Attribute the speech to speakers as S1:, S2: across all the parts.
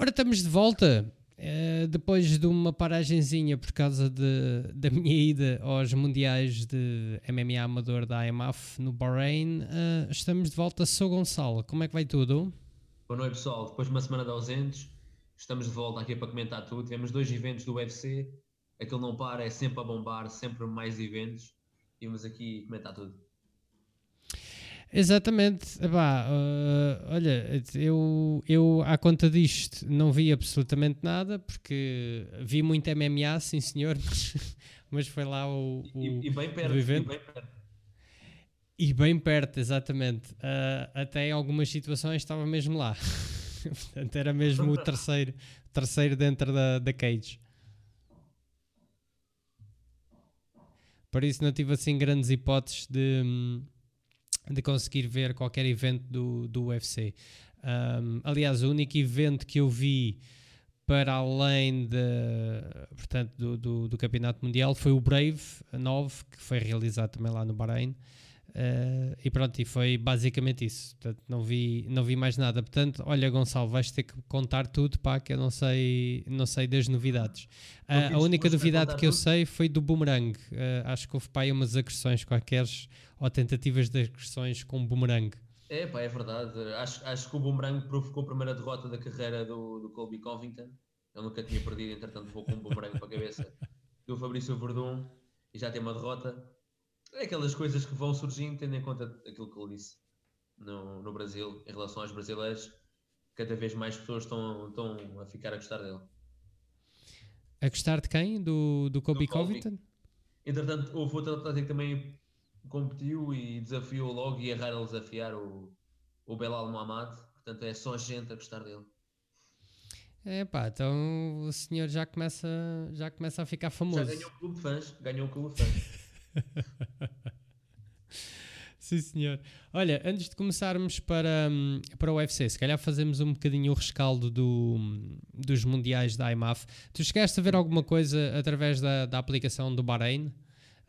S1: Ora, estamos de volta. Uh, depois de uma paragenzinha por causa de, da minha ida aos Mundiais de MMA Amador da AMAF no Bahrein, uh, estamos de volta. Sou Gonçalo, como é que vai tudo?
S2: Boa noite, pessoal. Depois de uma semana de ausentes, estamos de volta aqui para comentar tudo. Tivemos dois eventos do UFC, aquilo não para, é sempre a bombar, sempre mais eventos. E vamos aqui comentar tudo.
S1: Exatamente, Epá, uh, olha, eu, eu à conta disto não vi absolutamente nada, porque vi muito MMA, sim senhor, mas, mas foi lá o, o
S2: e, e, bem perto, e bem perto.
S1: E bem perto, exatamente. Uh, até em algumas situações estava mesmo lá. Portanto, era mesmo o terceiro, terceiro dentro da, da cage. Por isso não tive assim grandes hipóteses de hum, de conseguir ver qualquer evento do, do UFC. Um, aliás, o único evento que eu vi para além de, portanto, do, do, do, Campeonato Mundial foi o Brave 9, que foi realizado também lá no Bahrein. Uh, e pronto, e foi basicamente isso. Portanto, não vi, não vi mais nada. Portanto, olha, Gonçalo, vais ter que contar tudo, pá, que eu não sei, não sei das novidades. Uh, a única novidade que eu sei foi do boomerang. Uh, acho que houve pá, umas agressões qualquer ou tentativas de agressões com boomerang.
S2: É, pá, é verdade. Acho, acho que o boomerang provocou a primeira derrota da carreira do, do Colby Covington. Ele nunca tinha perdido, entretanto, vou com um boomerang para a cabeça do Fabrício Verdun e já tem uma derrota é aquelas coisas que vão surgindo, tendo em conta aquilo que ele disse no, no Brasil, em relação aos brasileiros, cada vez mais pessoas estão, estão a ficar a gostar dele.
S1: A gostar de quem? Do, do Kobe do Covington?
S2: Entretanto, houve outro atleta que também competiu e desafiou logo e é raro desafiar o, o Belal Muhammad, portanto é só gente a gostar dele.
S1: É pá, então o senhor já começa, já começa a ficar famoso.
S2: Já ganhou um clube de fãs, ganhou um clube de fãs.
S1: Sim, senhor. Olha, antes de começarmos para, hum, para o UFC, se calhar fazemos um bocadinho o rescaldo do, dos mundiais da IMAF. Tu chegaste a ver alguma coisa através da, da aplicação do Bahrein?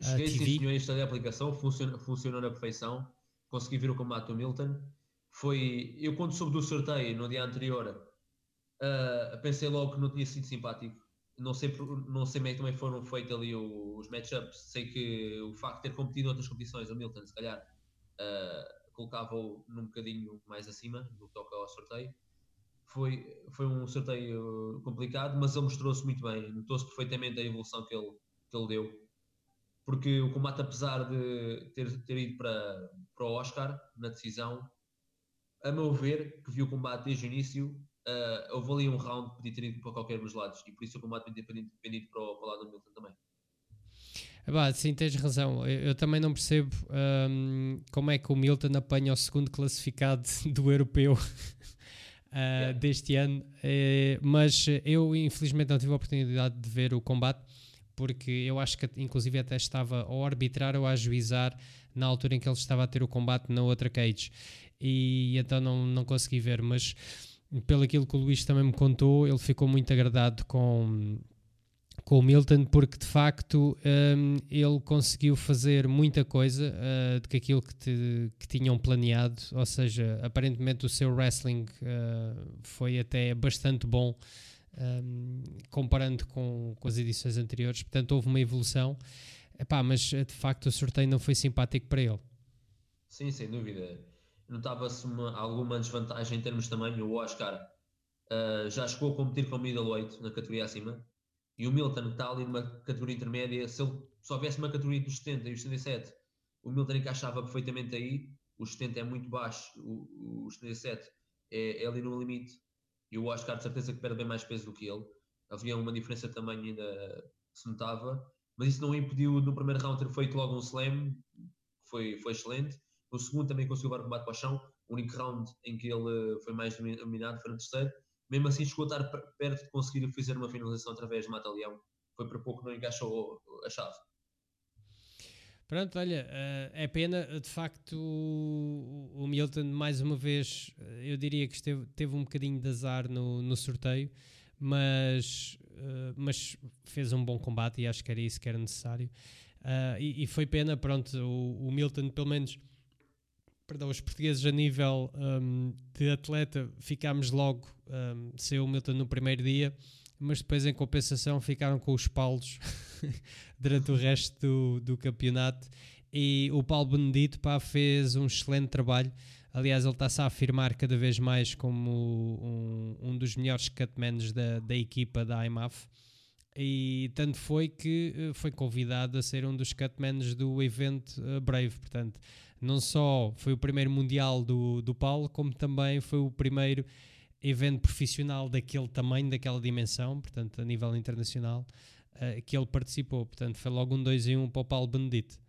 S2: Cheguei, sim, senhor, instalei a aplicação, funciona, funcionou na perfeição. Consegui ver o combate do Milton. Foi, eu quando soube do sorteio no dia anterior, uh, pensei logo que não tinha sido simpático não sei, não sei bem também foram feitos ali os matchups. Sei que o facto de ter competido em outras competições, o Milton, se calhar, uh, colocava-o num bocadinho mais acima no que toca ao sorteio. Foi, foi um sorteio complicado, mas ele mostrou-se muito bem. Notou-se perfeitamente a evolução que ele, que ele deu. Porque o combate, apesar de ter, ter ido para, para o Oscar na decisão, a meu ver, que viu o combate desde o início, uh, houve ali um round que podia ter ido para qualquer dos lados e por isso o combate ter dependido para o, para o lado do Milton também.
S1: Bah, sim, tens razão. Eu, eu também não percebo um, como é que o Milton apanha o segundo classificado do europeu uh, yeah. deste ano, uh, mas eu infelizmente não tive a oportunidade de ver o combate porque eu acho que inclusive até estava a arbitrar ou a ajuizar na altura em que ele estava a ter o combate na outra cage e então não, não consegui ver, mas pelo aquilo que o Luís também me contou, ele ficou muito agradado com, com o Milton, porque de facto um, ele conseguiu fazer muita coisa uh, do que aquilo que, te, que, tinham planeado, ou seja, aparentemente o seu wrestling uh, foi até bastante bom. Um, comparando com, com as edições anteriores, portanto houve uma evolução, Epá, mas de facto o sorteio não foi simpático para ele.
S2: Sim, sem dúvida notava-se alguma desvantagem em termos de tamanho. O Oscar uh, já chegou a competir com o middleweight na categoria acima e o Milton está ali numa categoria intermédia. Se ele só houvesse uma categoria dos 70 e os 77, o Milton encaixava perfeitamente aí. O 70 é muito baixo, o, o 77 é, é ali no limite e o Oscar de certeza que perde bem mais peso do que ele. Havia uma diferença de tamanho ainda se notava, mas isso não impediu no primeiro round ter feito logo um slam, foi, foi excelente. No segundo também conseguiu levar o combate para o chão. O único round em que ele foi mais dominado foi no terceiro. Mesmo assim chegou a estar perto de conseguir fazer uma finalização através de mata-leão. Foi por pouco que não encaixou a chave.
S1: Pronto, olha, eh, é pena, de facto, o Milton, mais uma vez, eh, eu diria que esteve, teve um bocadinho de azar no, no sorteio, mas, eh, mas fez um bom combate e acho que era isso que era necessário. E, e foi pena, pronto, o, o Milton, pelo menos perdão, os portugueses a nível um, de atleta ficámos logo, um, saiu o Milton no primeiro dia, mas depois em compensação ficaram com os paulos durante o resto do, do campeonato e o Paulo Benedito pá, fez um excelente trabalho. Aliás, ele está-se a afirmar cada vez mais como um, um dos melhores cutmans da, da equipa da IMAF. E tanto foi que eh, foi convidado a ser um dos cutmans do evento uh, Brave. Portanto, não só foi o primeiro mundial do, do Paulo, como também foi o primeiro evento profissional daquele tamanho, daquela dimensão, portanto, a nível internacional, uh, que ele participou. Portanto, foi logo um 2 em 1 um para o Paulo Benedito.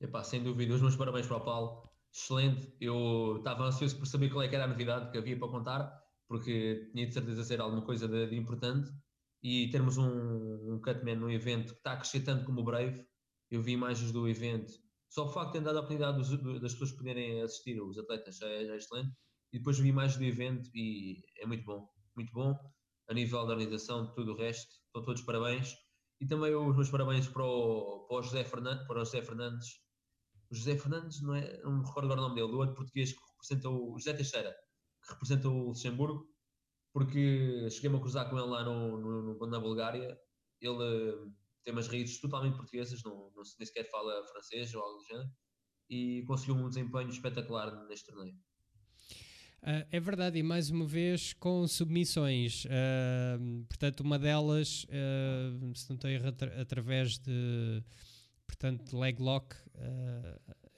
S2: Epá, sem dúvida, os meus parabéns para o Paulo. Excelente. Eu estava ansioso por saber qual é era a novidade que havia para contar, porque tinha de certeza ser alguma coisa de, de importante. E termos um, um Cutman no evento que está a crescer tanto como o Brave, eu vi imagens do evento. Só o facto de ter dado a oportunidade dos, das pessoas poderem assistir, os atletas, já é, já é excelente. E depois vi imagens do evento e é muito bom, muito bom. A nível da organização, tudo o resto, estão todos parabéns. E também os meus parabéns para o, para o José Fernandes, para o José Fernandes, o José Fernandes, não, é, não me recordo agora o nome dele, o outro português que representa o José Teixeira, que representa o Luxemburgo, porque cheguei-me a cruzar com ele lá no, no, na Bulgária. Ele tem umas raízes totalmente portuguesas, não, não, nem sequer fala francês ou algo do género, e conseguiu um desempenho espetacular neste torneio.
S1: Uh, é verdade, e mais uma vez com submissões. Uh, portanto, uma delas, uh, se não estou erro, através de portanto, leg lock,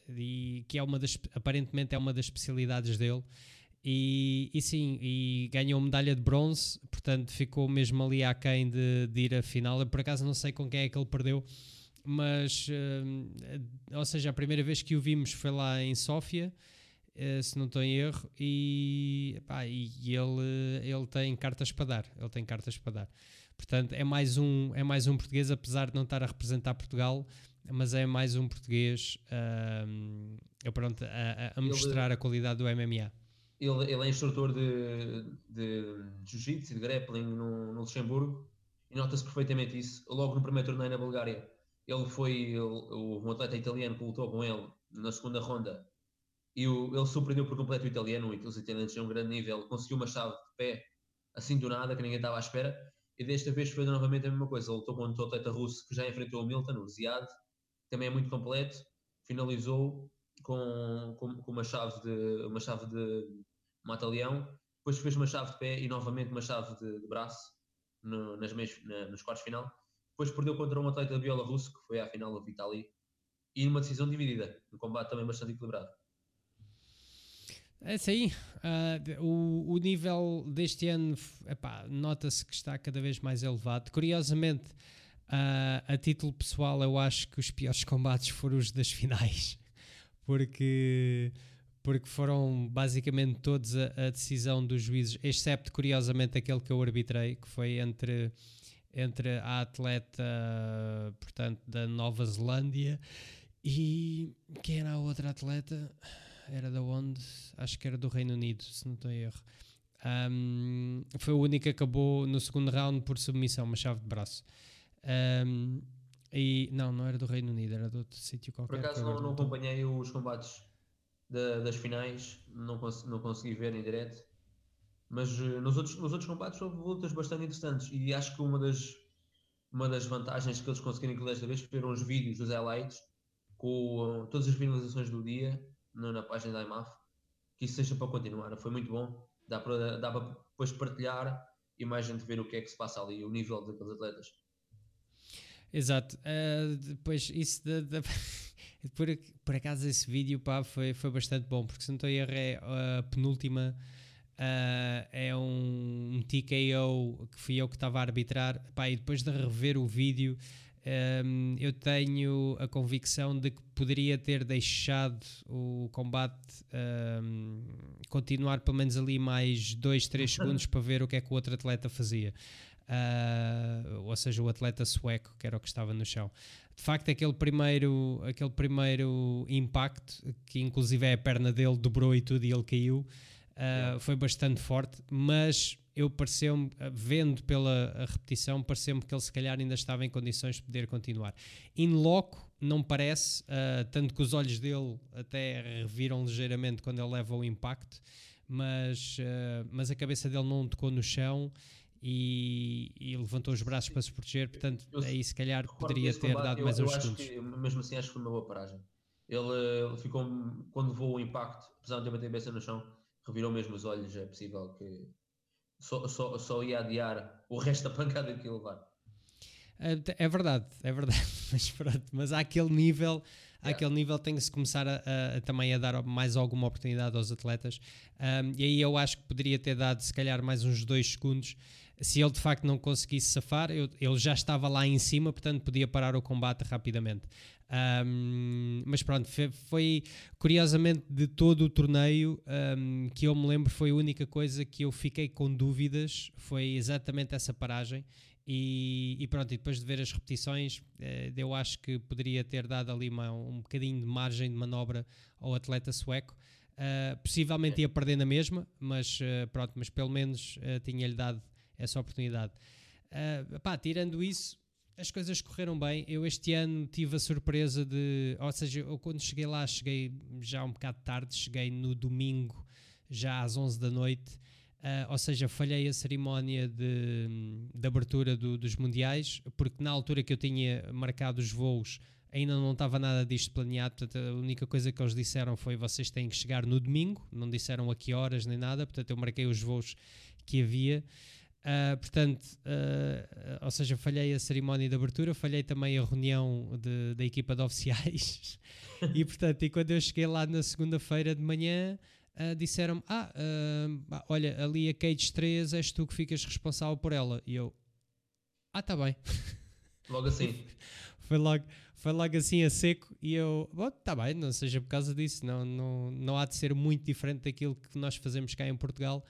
S1: e, que é uma das, aparentemente é uma das especialidades dele. E, e sim, e ganhou medalha de bronze, portanto ficou mesmo ali aquém de, de ir à final. Eu por acaso não sei com quem é que ele perdeu, mas, ou seja, a primeira vez que o vimos foi lá em Sófia. Eh, se não estou em erro, e, pá, e ele, ele tem cartas para dar. Ele tem cartas para dar. Portanto, é mais um, é mais um português, apesar de não estar a representar Portugal, mas é mais um português uh, pronto, a, a mostrar a qualidade do MMA.
S2: Ele, ele é instrutor de, de jiu-jitsu e de grappling no, no Luxemburgo e nota-se perfeitamente isso. Logo no primeiro torneio na Bulgária, ele foi ele, um atleta italiano que lutou com ele na segunda ronda e o, ele surpreendeu por completo o italiano, os italianos têm um grande nível, conseguiu uma chave de pé assim do nada, que ninguém estava à espera, e desta vez foi novamente a mesma coisa, ele lutou contra o atleta russo que já enfrentou o Milton, o Ziad, também é muito completo, finalizou com, com, com uma chave de uma chave de mata-leão, depois fez uma chave de pé e novamente uma chave de, de braço no, nas meias, na, nos quartos final, depois perdeu contra um atleta bielorrusso, que foi à final o Vitali, e numa decisão dividida, um combate também bastante equilibrado.
S1: É isso aí. Uh, o, o nível deste ano nota-se que está cada vez mais elevado. Curiosamente, uh, a título pessoal, eu acho que os piores combates foram os das finais, porque, porque foram basicamente todos a, a decisão dos juízes, excepto curiosamente aquele que eu arbitrei, que foi entre, entre a atleta portanto, da Nova Zelândia e quem era a outra atleta? era da onde? Acho que era do Reino Unido, se não estou em erro. Um, foi o único que acabou no segundo round por submissão, uma chave de braço. Um, e não, não era do Reino Unido, era de outro sítio qualquer.
S2: Por acaso não, não acompanhei os combates de, das finais, não, cons não consegui ver em direto, mas uh, nos, outros, nos outros combates houve lutas bastante interessantes e acho que uma das, uma das vantagens que eles conseguiram incluir desta vez foram os vídeos dos highlights com uh, todas as finalizações do dia no, na página da IMAF, que isso seja para continuar. Foi muito bom, dá para, dá para depois partilhar e mais gente ver o que é que se passa ali, o nível daqueles atletas.
S1: Exato, uh, depois isso de, de por, por acaso esse vídeo pá, foi, foi bastante bom, porque se não estou a errar é a penúltima Uh, é um, um, TKO que fui eu que estava a arbitrar. Pá, e depois de rever o vídeo, um, eu tenho a convicção de que poderia ter deixado o combate um, continuar pelo menos ali mais 2, 3 segundos para ver o que é que o outro atleta fazia. Uh, ou seja, o atleta sueco, que era o que estava no chão. De facto, aquele primeiro, aquele primeiro impacto, que inclusive é a perna dele dobrou e tudo e ele caiu, uh, foi bastante forte, mas eu pareceu-me, vendo pela repetição, pareceu-me que ele se calhar ainda estava em condições de poder continuar. In loco, não parece, uh, tanto que os olhos dele até reviram ligeiramente quando ele leva o impacto, mas, uh, mas a cabeça dele não tocou no chão e, e levantou os braços para se proteger, portanto eu, aí se calhar poderia ter combate, dado mais eu, uns eu segundos.
S2: Que, mesmo assim acho que foi uma boa paragem. Ele, ele ficou, quando voou o impacto, apesar de ter a cabeça no chão, revirou mesmo os olhos, é possível que só, só, só ia adiar o resto da pancada que ia levar.
S1: É, é verdade, é verdade, mas pronto, mas àquele nível, yeah. àquele nível tem que se começar a, a, a, também a dar mais alguma oportunidade aos atletas. Um, e aí eu acho que poderia ter dado se calhar mais uns dois segundos. Se ele de facto não conseguisse safar, eu, ele já estava lá em cima, portanto podia parar o combate rapidamente. Um, mas pronto, foi, foi, curiosamente de todo o torneio um, que eu me lembro, foi a única coisa que eu fiquei com dúvidas, foi exatamente essa paragem. E, e, pronto, e depois de ver as repetições, eh, eu acho que poderia ter dado ali uma, um bocadinho de margem de manobra ao atleta sueco. Uh, possivelmente ia perder na mesma, mas uh, pronto, mas pelo menos uh, tinha-lhe dado essa oportunidade. Uh, pá, tirando isso, as coisas correram bem. Eu este ano tive a surpresa de, ou seja, eu quando cheguei lá, cheguei já um bocado tarde, cheguei no domingo, já às 11 da noite. Uh, ou seja, falhei a cerimónia de, de abertura do, dos mundiais, porque na altura que eu tinha marcado os voos ainda não estava nada disto planeado. Portanto, a única coisa que eles disseram foi: vocês têm que chegar no domingo, não disseram a que horas nem nada. Portanto, eu marquei os voos que havia. Uh, portanto, uh, ou seja, falhei a cerimónia de abertura, falhei também a reunião de, da equipa de oficiais. e portanto, e quando eu cheguei lá na segunda-feira de manhã, uh, disseram-me: Ah, olha, ali a Cage 3 és tu que ficas responsável por ela. E eu: Ah, tá bem.
S2: Logo assim.
S1: foi, logo, foi logo assim a seco. E eu: Bom, tá bem, não seja por causa disso. Não, não, não há de ser muito diferente daquilo que nós fazemos cá em Portugal.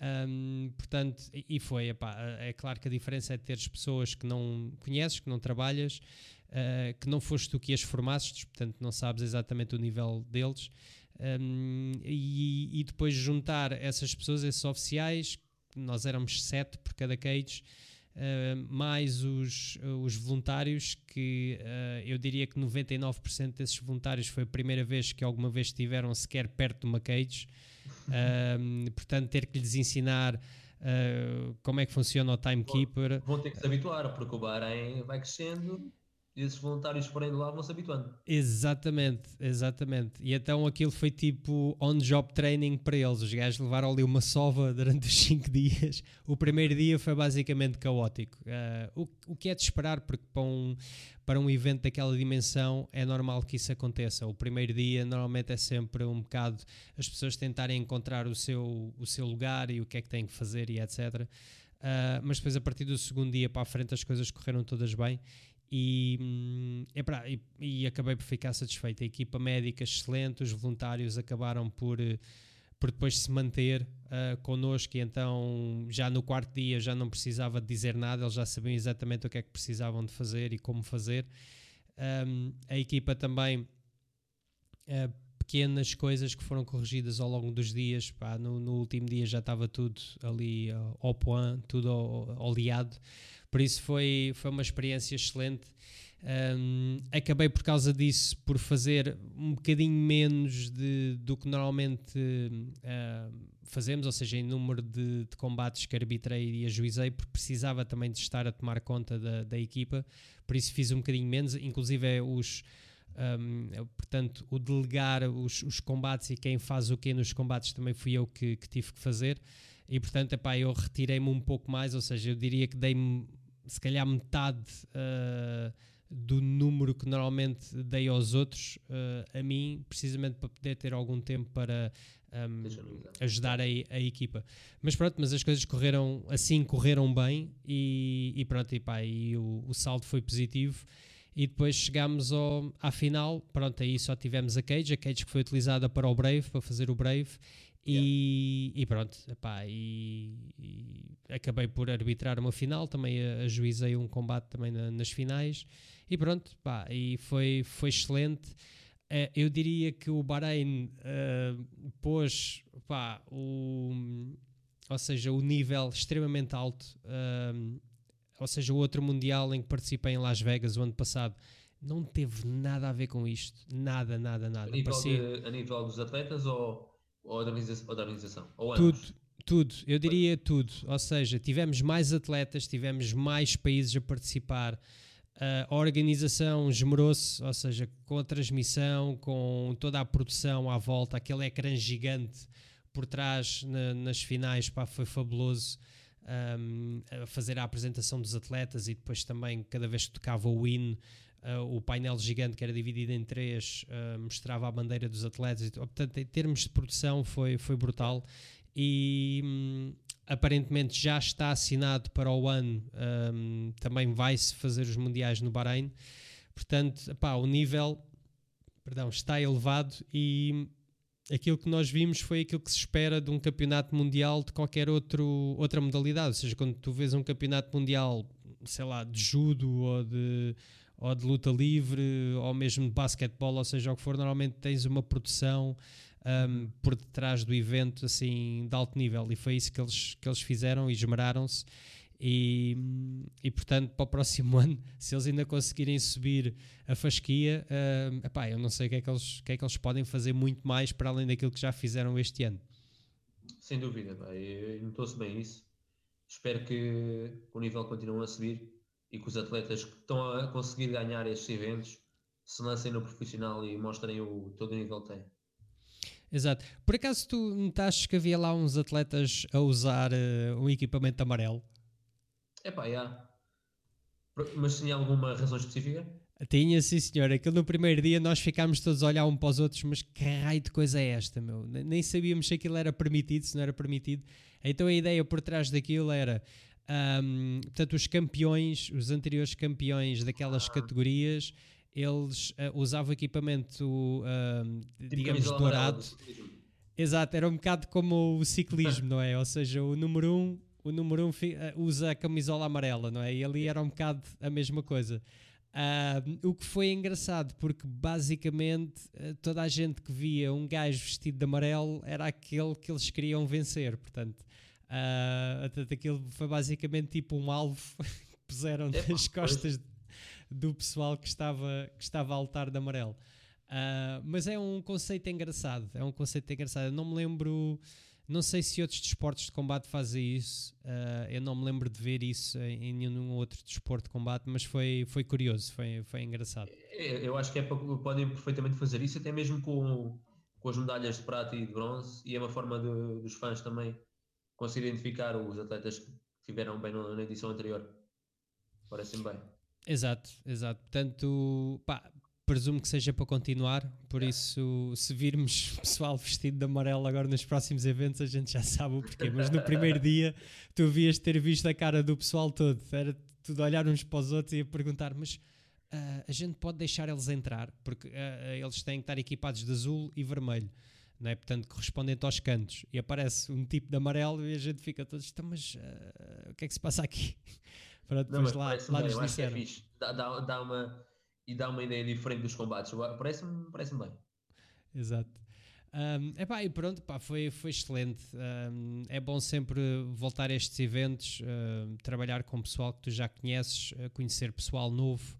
S1: Um, portanto, e foi, epá, é claro que a diferença é teres pessoas que não conheces, que não trabalhas, uh, que não foste tu que as formasses, portanto não sabes exatamente o nível deles. Um, e, e, depois juntar essas pessoas, esses oficiais, nós éramos sete por cada cage, uh, mais os, os voluntários, que uh, eu diria que 99% desses voluntários foi a primeira vez que alguma vez estiveram sequer perto de uma cage. Uh, portanto, ter que lhes ensinar uh, como é que funciona o timekeeper.
S2: Vão ter que se habituar, porque o Bahrein vai crescendo esses voluntários forem de lá vão se habituando.
S1: Exatamente, exatamente. E então aquilo foi tipo on-job training para eles. Os gajos levaram ali uma sova durante os 5 dias. O primeiro dia foi basicamente caótico. Uh, o, o que é de esperar, porque para um, para um evento daquela dimensão é normal que isso aconteça. O primeiro dia normalmente é sempre um bocado as pessoas tentarem encontrar o seu, o seu lugar e o que é que têm que fazer e etc. Uh, ah, mas depois a partir do segundo dia para a frente as coisas correram todas bem e, hum, pra, e, e, acabei por ficar satisfeito. A equipa médica excelente, os voluntários acabaram por, por depois se manter uh, connosco e então já no quarto dia já não precisava dizer nada, eles já sabiam exatamente o que é que precisavam de fazer e como fazer. Um, a equipa também, uh, pequenas coisas que foram corrigidas ao longo dos dias, pá, no, no, último dia já estava tudo ali uh, ao point, tudo oleado. Por isso foi, foi uma experiência excelente. Um, acabei por causa disso por fazer um bocadinho menos de, do que normalmente uh, fazemos, ou seja, em número de, de, combates que arbitrei e ajuizei, porque precisava também de estar a tomar conta da, da equipa, por isso fiz um bocadinho menos, inclusive é os um, portanto, o delegar os, os, combates e quem faz o que nos combates também fui eu que, que tive que fazer e portanto epá, eu retirei-me um pouco mais, ou seja, eu diria que dei-me se calhar metade uh, do número que normalmente dei aos outros uh, a mim, precisamente para poder ter algum tempo para um, ajudar a, a, equipa. Mas pronto, mas as coisas correram assim, correram bem e, e pronto, e, pá, e o, o saldo foi positivo. E depois chegámos ao, à final, pronto, aí só tivemos a Cage, a Cage que foi utilizada para o Brave, para fazer o Brave, e, e, pronto, epá, e, e, acabei por arbitrar uma final, também ajuizei um combate também na, nas finais e pronto, pá, e foi, foi excelente. Uh, eu diria que o Bahrein uh, pôs pá, o, ou seja, o nível extremamente alto, uh, ou seja, o outro Mundial em que participei em Las Vegas o ano passado não teve nada a ver com isto. Nada, nada, nada.
S2: A nível, Parecia... de, a nível dos atletas ou, ou, da, organização, ou da organização? Ou
S1: tudo, tudo. Eu diria tudo. Ou seja, tivemos mais atletas, tivemos mais países a participar. a organização esmerou-se, ou seja, com a transmissão, com toda a produção à volta, aquele ecrã gigante por trás na, nas finais, pá, foi fabuloso. Um, a fazer a apresentação dos atletas e depois também cada vez que tocava o hino Uh, o painel gigante que era dividido em três uh, mostrava a bandeira dos atletas. Portanto, em termos de produção foi, foi brutal e hum, aparentemente já está assinado para o ano. Um, também vai-se fazer os mundiais no Bahrein. Portanto, epá, o nível perdão, está elevado e aquilo que nós vimos foi aquilo que se espera de um campeonato mundial de qualquer outro, outra modalidade. Ou seja, quando tu vês um campeonato mundial, sei lá, de judo ou de ou de luta livre, ou mesmo de basquetebol, ou seja, o que for, normalmente tens uma produção um, por detrás do evento assim de alto nível. E foi isso que eles, que eles fizeram e esmeraram-se. E, e portanto para o próximo ano se eles ainda conseguirem subir a fasquia uh, epá, eu não sei o que, é que eles, o que é que eles podem fazer muito mais para além daquilo que já fizeram este ano.
S2: Sem dúvida, notou-se bem isso. Espero que o nível continue a subir e que os atletas que estão a conseguir ganhar estes eventos se lancem no profissional e mostrem o todo o nível que têm.
S1: Exato. Por acaso tu notaste que havia lá uns atletas a usar uh, um equipamento amarelo?
S2: É pá, já. Mas tinha alguma razão específica?
S1: Tinha, sim senhor. Aquilo no primeiro dia nós ficámos todos a olhar um para os outros, mas que raio de coisa é esta, meu? Nem sabíamos se aquilo era permitido, se não era permitido. Então a ideia por trás daquilo era um, portanto, os campeões, os anteriores campeões daquelas categorias, eles uh, usavam equipamento, uh, digamos, dourado. Exato, era um bocado como o ciclismo, não é? Ou seja, o número um, o número um ah, usa a camisola amarela, não é? E ali era um bocado a mesma coisa. Uh, o que foi engraçado, porque basicamente toda a gente que via um gajo vestido de amarelo era aquele que eles queriam vencer, portanto Uh, aquilo foi basicamente tipo um alvo que puseram é, nas costas do pessoal que estava, que estava a lutar de amarelo. Uh, mas é um conceito engraçado. É um conceito engraçado. Eu não me lembro, não sei se outros desportos de combate fazem isso. Uh, eu não me lembro de ver isso em, nenhum outro desporto de combate, mas foi, foi curioso, foi, foi engraçado.
S2: É, eu acho que é, podem perfeitamente fazer isso, até mesmo com, com as medalhas de prata e de bronze, e é uma forma de, dos fãs também conseguir identificar os atletas que estiveram bem na edição anterior. Parece-me bem.
S1: Exato, exato. Portanto, pá, presumo que seja para continuar, por é. isso, se virmos pessoal vestido de amarelo agora nos próximos eventos, a gente já sabe o porquê. Mas no primeiro dia, tu havias ter visto a cara do pessoal todo, era tudo olhar uns para os outros e a perguntar: mas uh, a gente pode deixar eles entrar, porque uh, eles têm que estar equipados de azul e vermelho não é? portanto correspondente aos cantos, e aparece um tipo de amarelo e a gente fica todos, então, mas uh, o que é que se passa aqui?
S2: Para depois não, lá, lá bem, nos disseram. É. Dá, dá, dá, uma, e dá uma ideia diferente dos combates, parece-me parece bem.
S1: Exato. Um, epá, e pronto, pá, foi, foi excelente. Um, é bom sempre voltar a estes eventos, uh, trabalhar com pessoal que tu já conheces, conhecer pessoal novo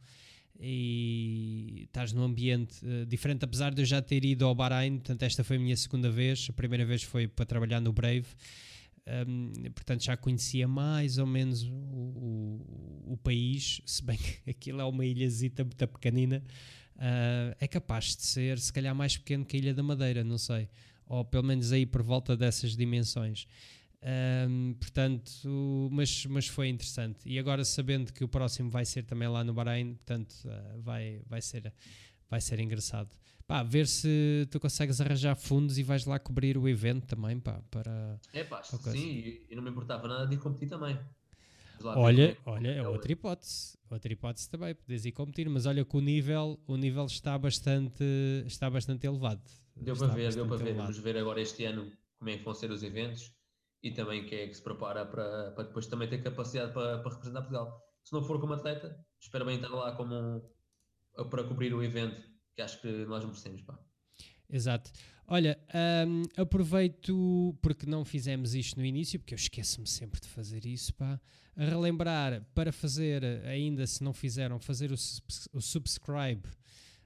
S1: e estás num ambiente uh, diferente, apesar de eu já ter ido ao Bahrein, portanto esta foi a minha segunda vez, a primeira vez foi para trabalhar no Brave, um, portanto já conhecia mais ou menos o, o, o, país, se bem que aquilo é uma ilhazita muito pequenina, uh, é capaz de ser se calhar mais pequeno que a Ilha da Madeira, não sei, ou pelo menos aí por volta dessas dimensões. Um, portanto, mas, mas foi interessante. E agora sabendo que o próximo vai ser também lá no Bahrein, portanto, uh, vai, vai, ser, vai ser engraçado. Pá, ver se tu consegues arranjar fundos e vais lá cobrir o evento também, pá, para...
S2: É pá, sim, e não me importava nada de competir também.
S1: Olha, olha, é outra hipótese, outra hipótese também, podes ir competir, mas olha que o nível, o nível está bastante, está bastante elevado.
S2: Deu para ver, deu para ver, vamos ver agora este ano como é que vão ser os eventos e também quem é que se prepara para, para depois também ter capacidade para, para representar Portugal. Se não for como atleta, espero bem estar lá como para cobrir o evento, que acho que nós merecemos. Pá.
S1: Exato. Olha, um, aproveito porque não fizemos isto no início, porque eu esqueço-me sempre de fazer isso, pá. A relembrar para fazer, ainda se não fizeram, fazer o, o subscribe,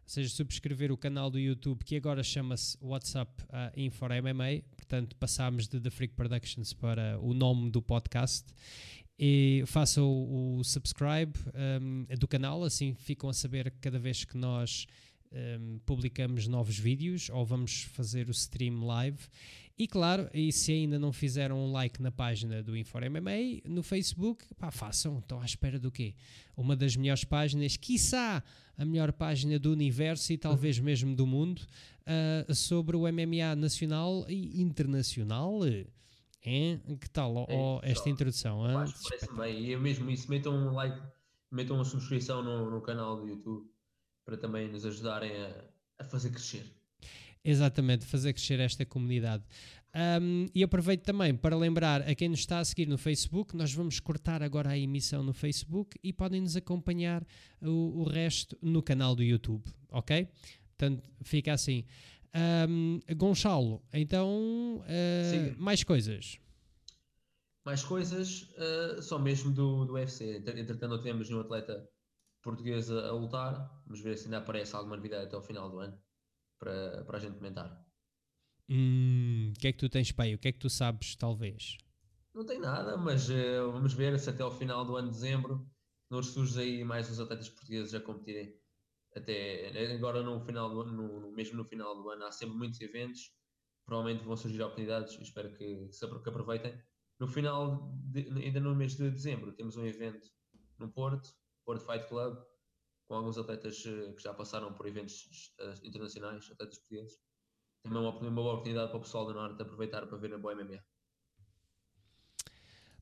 S1: ou seja, subscrever o canal do YouTube que agora chama-se WhatsApp uh, Infor MMA. Portanto, passámos de The Freak Productions para o nome do podcast e façam o, o subscribe um, do canal, assim ficam a saber cada vez que nós um, publicamos novos vídeos ou vamos fazer o stream live. E claro, e se ainda não fizeram um like na página do Infor MMA no Facebook, pá, façam, estão à espera do quê? Uma das melhores páginas, quiçá a melhor página do universo e talvez mesmo do mundo, uh, sobre o MMA nacional e internacional. Hein? Que tal oh, esta introdução?
S2: Parece bem, e é mesmo isso, metam um like, metam uma subscrição no, no canal do YouTube para também nos ajudarem a, a fazer crescer.
S1: Exatamente, fazer crescer esta comunidade. Um, e aproveito também para lembrar a quem nos está a seguir no Facebook, nós vamos cortar agora a emissão no Facebook e podem nos acompanhar o, o resto no canal do YouTube, ok? Portanto, fica assim. Um, Gonçalo, então, uh, mais coisas.
S2: Mais coisas, uh, só mesmo do, do UFC. Entretanto, não temos nenhum atleta português a, a lutar. Vamos ver se ainda aparece alguma novidade até o final do ano para, para a gente comentar.
S1: Hum, o que é que tu tens para aí? O que é que tu sabes, talvez?
S2: Não tem nada, mas uh, vamos ver se até ao final do ano de dezembro não surge aí mais os atletas portugueses a competirem. Até agora no final do ano, no, mesmo no final do ano, há sempre muitos eventos. Provavelmente vão surgir oportunidades, espero que, que aproveitem. No final, de, ainda no mês de dezembro, temos um evento no Porto, Porto Fight Club, com alguns atletas uh, que já passaram por eventos uh, internacionais, atletas portugueses também uma, uma boa oportunidade para o pessoal do Norte aproveitar para ver a boa MMA.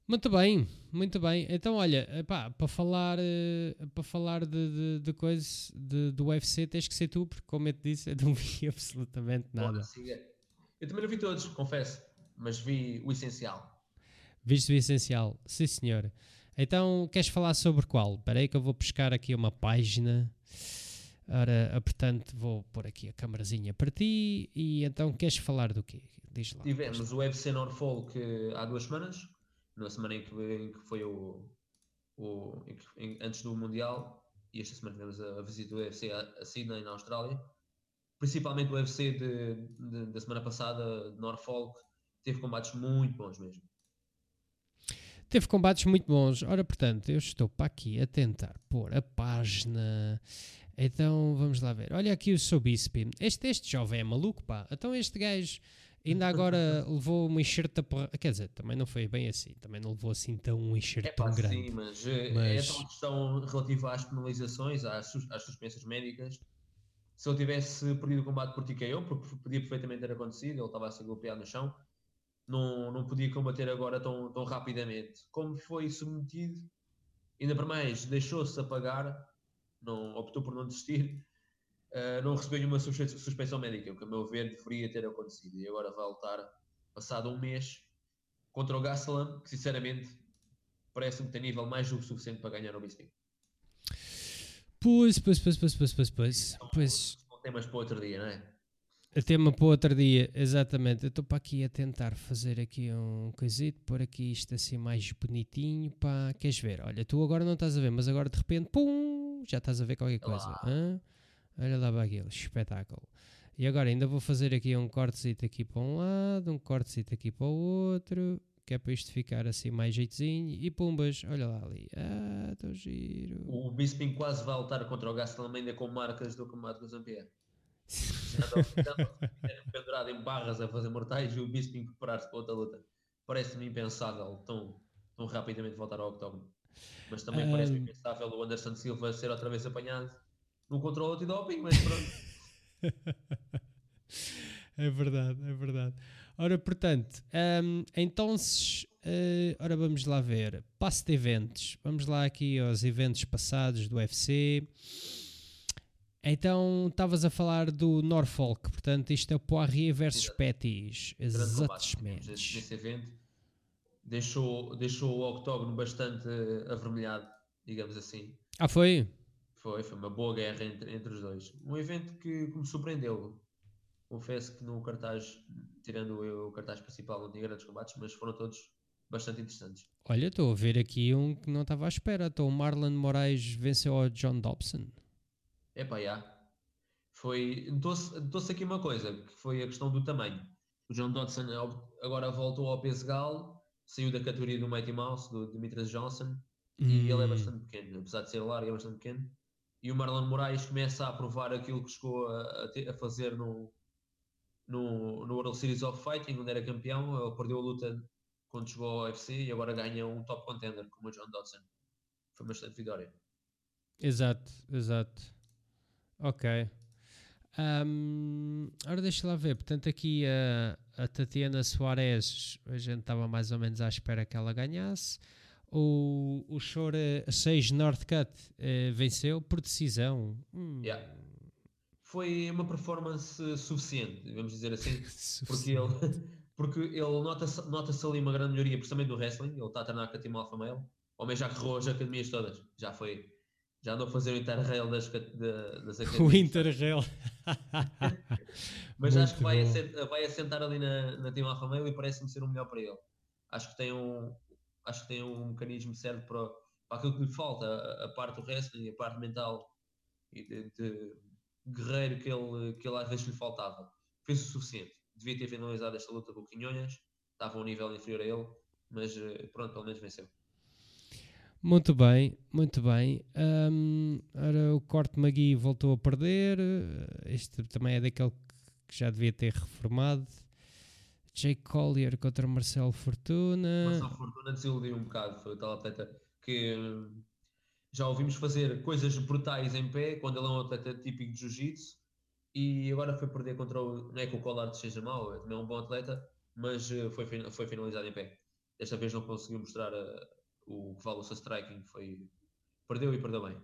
S1: Muito bem, muito bem. Então, olha, epá, para falar, eh, para falar de, de, de coisas de, do UFC, tens que ser tu, porque, como eu te disse, eu não vi absolutamente nada. Bom,
S2: eu também não vi todos, confesso, mas vi o essencial.
S1: Viste o essencial, sim senhor. Então, queres falar sobre qual? Espera aí que eu vou buscar aqui uma página. Ora, ah, portanto, vou pôr aqui a câmarazinha para ti e então queres falar do quê?
S2: Diz lá. Tivemos o UFC Norfolk há duas semanas, na semana em que, em que foi o, o em que, em, antes do Mundial, e esta semana tivemos a, a visita do UFC a, a Sydney, na Austrália. Principalmente o UFC de, de, da semana passada, de Norfolk, teve combates muito bons mesmo.
S1: Teve combates muito bons. Ora, portanto, eu estou para aqui a tentar pôr a página então vamos lá ver. Olha aqui o seu Bispe. Este, este jovem é maluco, pá. Então este gajo ainda agora levou uma enxerta porra. Quer dizer, também não foi bem assim. Também não levou assim tão um enxerto é, tão grande.
S2: Sim, mas, eh, mas... é tal questão relativa às penalizações, às, às suspensões médicas. Se ele tivesse perdido o combate por TKO, porque podia perfeitamente ter acontecido, ele estava a ser golpeado no chão, não, não podia combater agora tão, tão rapidamente. Como foi submetido, ainda por mais, deixou-se apagar não, optou por não desistir, uh, não recebeu nenhuma suspensão médica, o que a meu ver deveria ter acontecido. E agora vai lutar, passado um mês, contra o Gastelum, que sinceramente parece-me ter nível mais do que suficiente para ganhar o Bisping.
S1: Pois, pois, pois, pois, pois, pois, pois.
S2: Então,
S1: pois.
S2: Temas para outro dia, não é?
S1: Tema para outro dia, exatamente. Eu estou para aqui a tentar fazer aqui um coisito, pôr aqui isto assim mais bonitinho. Pá, queres ver? Olha, tu agora não estás a ver, mas agora de repente, pum, já estás a ver qualquer coisa. Hã? Olha lá para aquilo, espetáculo. E agora ainda vou fazer aqui um cortezito aqui para um lado, um cortezito aqui para o outro, que é para isto ficar assim mais jeitozinho. E pumbas, olha lá ali. Ah, estou giro.
S2: O Bisping quase vai lutar contra o Gastelum ainda com marcas do com o Zampier. Pendurado em barras a fazer mortais e o Bisping preparar-se para outra luta. Parece-me impensável tão, tão rapidamente voltar ao octógono. Mas também um... parece impensável o Anderson Silva ser outra vez apanhado no controle antidoping, mas pronto.
S1: é verdade, é verdade. Ora, portanto, um, então, uh, ora vamos lá ver. Passo de eventos. Vamos lá aqui aos eventos passados do UFC. Então, estavas a falar do Norfolk, portanto, isto é o Poirier versus Pettis. Exatamente.
S2: Nesse evento deixou, deixou o octógono bastante avermelhado, digamos assim.
S1: Ah, foi?
S2: Foi, foi uma boa guerra entre, entre os dois. Um evento que, que me surpreendeu. confesso que no cartaz, tirando o cartaz principal, não tinha grandes combates, mas foram todos bastante interessantes.
S1: Olha, estou a ver aqui um que não estava à espera. Então, o Marlon Moraes venceu ao John Dobson.
S2: É pá, já. Foi. Notou-se aqui uma coisa, que foi a questão do tamanho. O John Dodson agora voltou ao peso gal, saiu da categoria do Mighty Mouse, do Demetrius Johnson, hum. e ele é hum. bastante pequeno, apesar de ser largo, é bastante pequeno. E o Marlon Moraes começa a provar aquilo que chegou a, a, a fazer no, no, no World Series of Fighting, onde era campeão. Ele perdeu a luta quando chegou ao UFC e agora ganha um top contender como o John Dodson. Foi bastante vitória.
S1: Exato, exato. Ok. Um, ora, deixa lá ver. Portanto, aqui a, a Tatiana Soares, a gente estava mais ou menos à espera que ela ganhasse. O, o Shore 6 Northcut eh, venceu por decisão.
S2: Hum. Yeah. Foi uma performance suficiente, vamos dizer assim, porque ele, porque ele nota-se nota ali uma grande melhoria, principalmente do wrestling. Ele está a treinar com a Team Alpha Male. Homem já correu as academias todas, já foi já andou a fazer o Interrail das, das academias.
S1: O Interrail.
S2: Mas Muito acho que vai, assentar, vai assentar ali na, na Alpha Male e parece-me ser o melhor para ele. Acho que tem um, acho que tem um mecanismo certo para, para aquilo que lhe falta, a, a parte do wrestling, a parte mental e de, de, guerreiro que ele, que ele às vezes lhe faltava. Fez o suficiente. Devia ter finalizado esta luta com o Quinhonhas, estava a um nível inferior a ele, mas eh, pronto, pelo menos venceu.
S1: Muito bem, muito bem. Um, o Corte Magui voltou a perder. Este também é daquele que já devia ter reformado. Jake Collier contra Marcelo Fortuna.
S2: Marcelo Fortuna desiludiu um bocado. Foi o tal atleta que hum, já ouvimos fazer coisas brutais em pé quando ele é um atleta típico de jiu-jitsu e agora foi perder contra o. Não é que o Collard seja mau, é também um bom atleta, mas eh, foi, foi finalizado em pé. Desta vez não conseguiu mostrar a o que vale o seu striking foi. Perdeu e perdeu bem.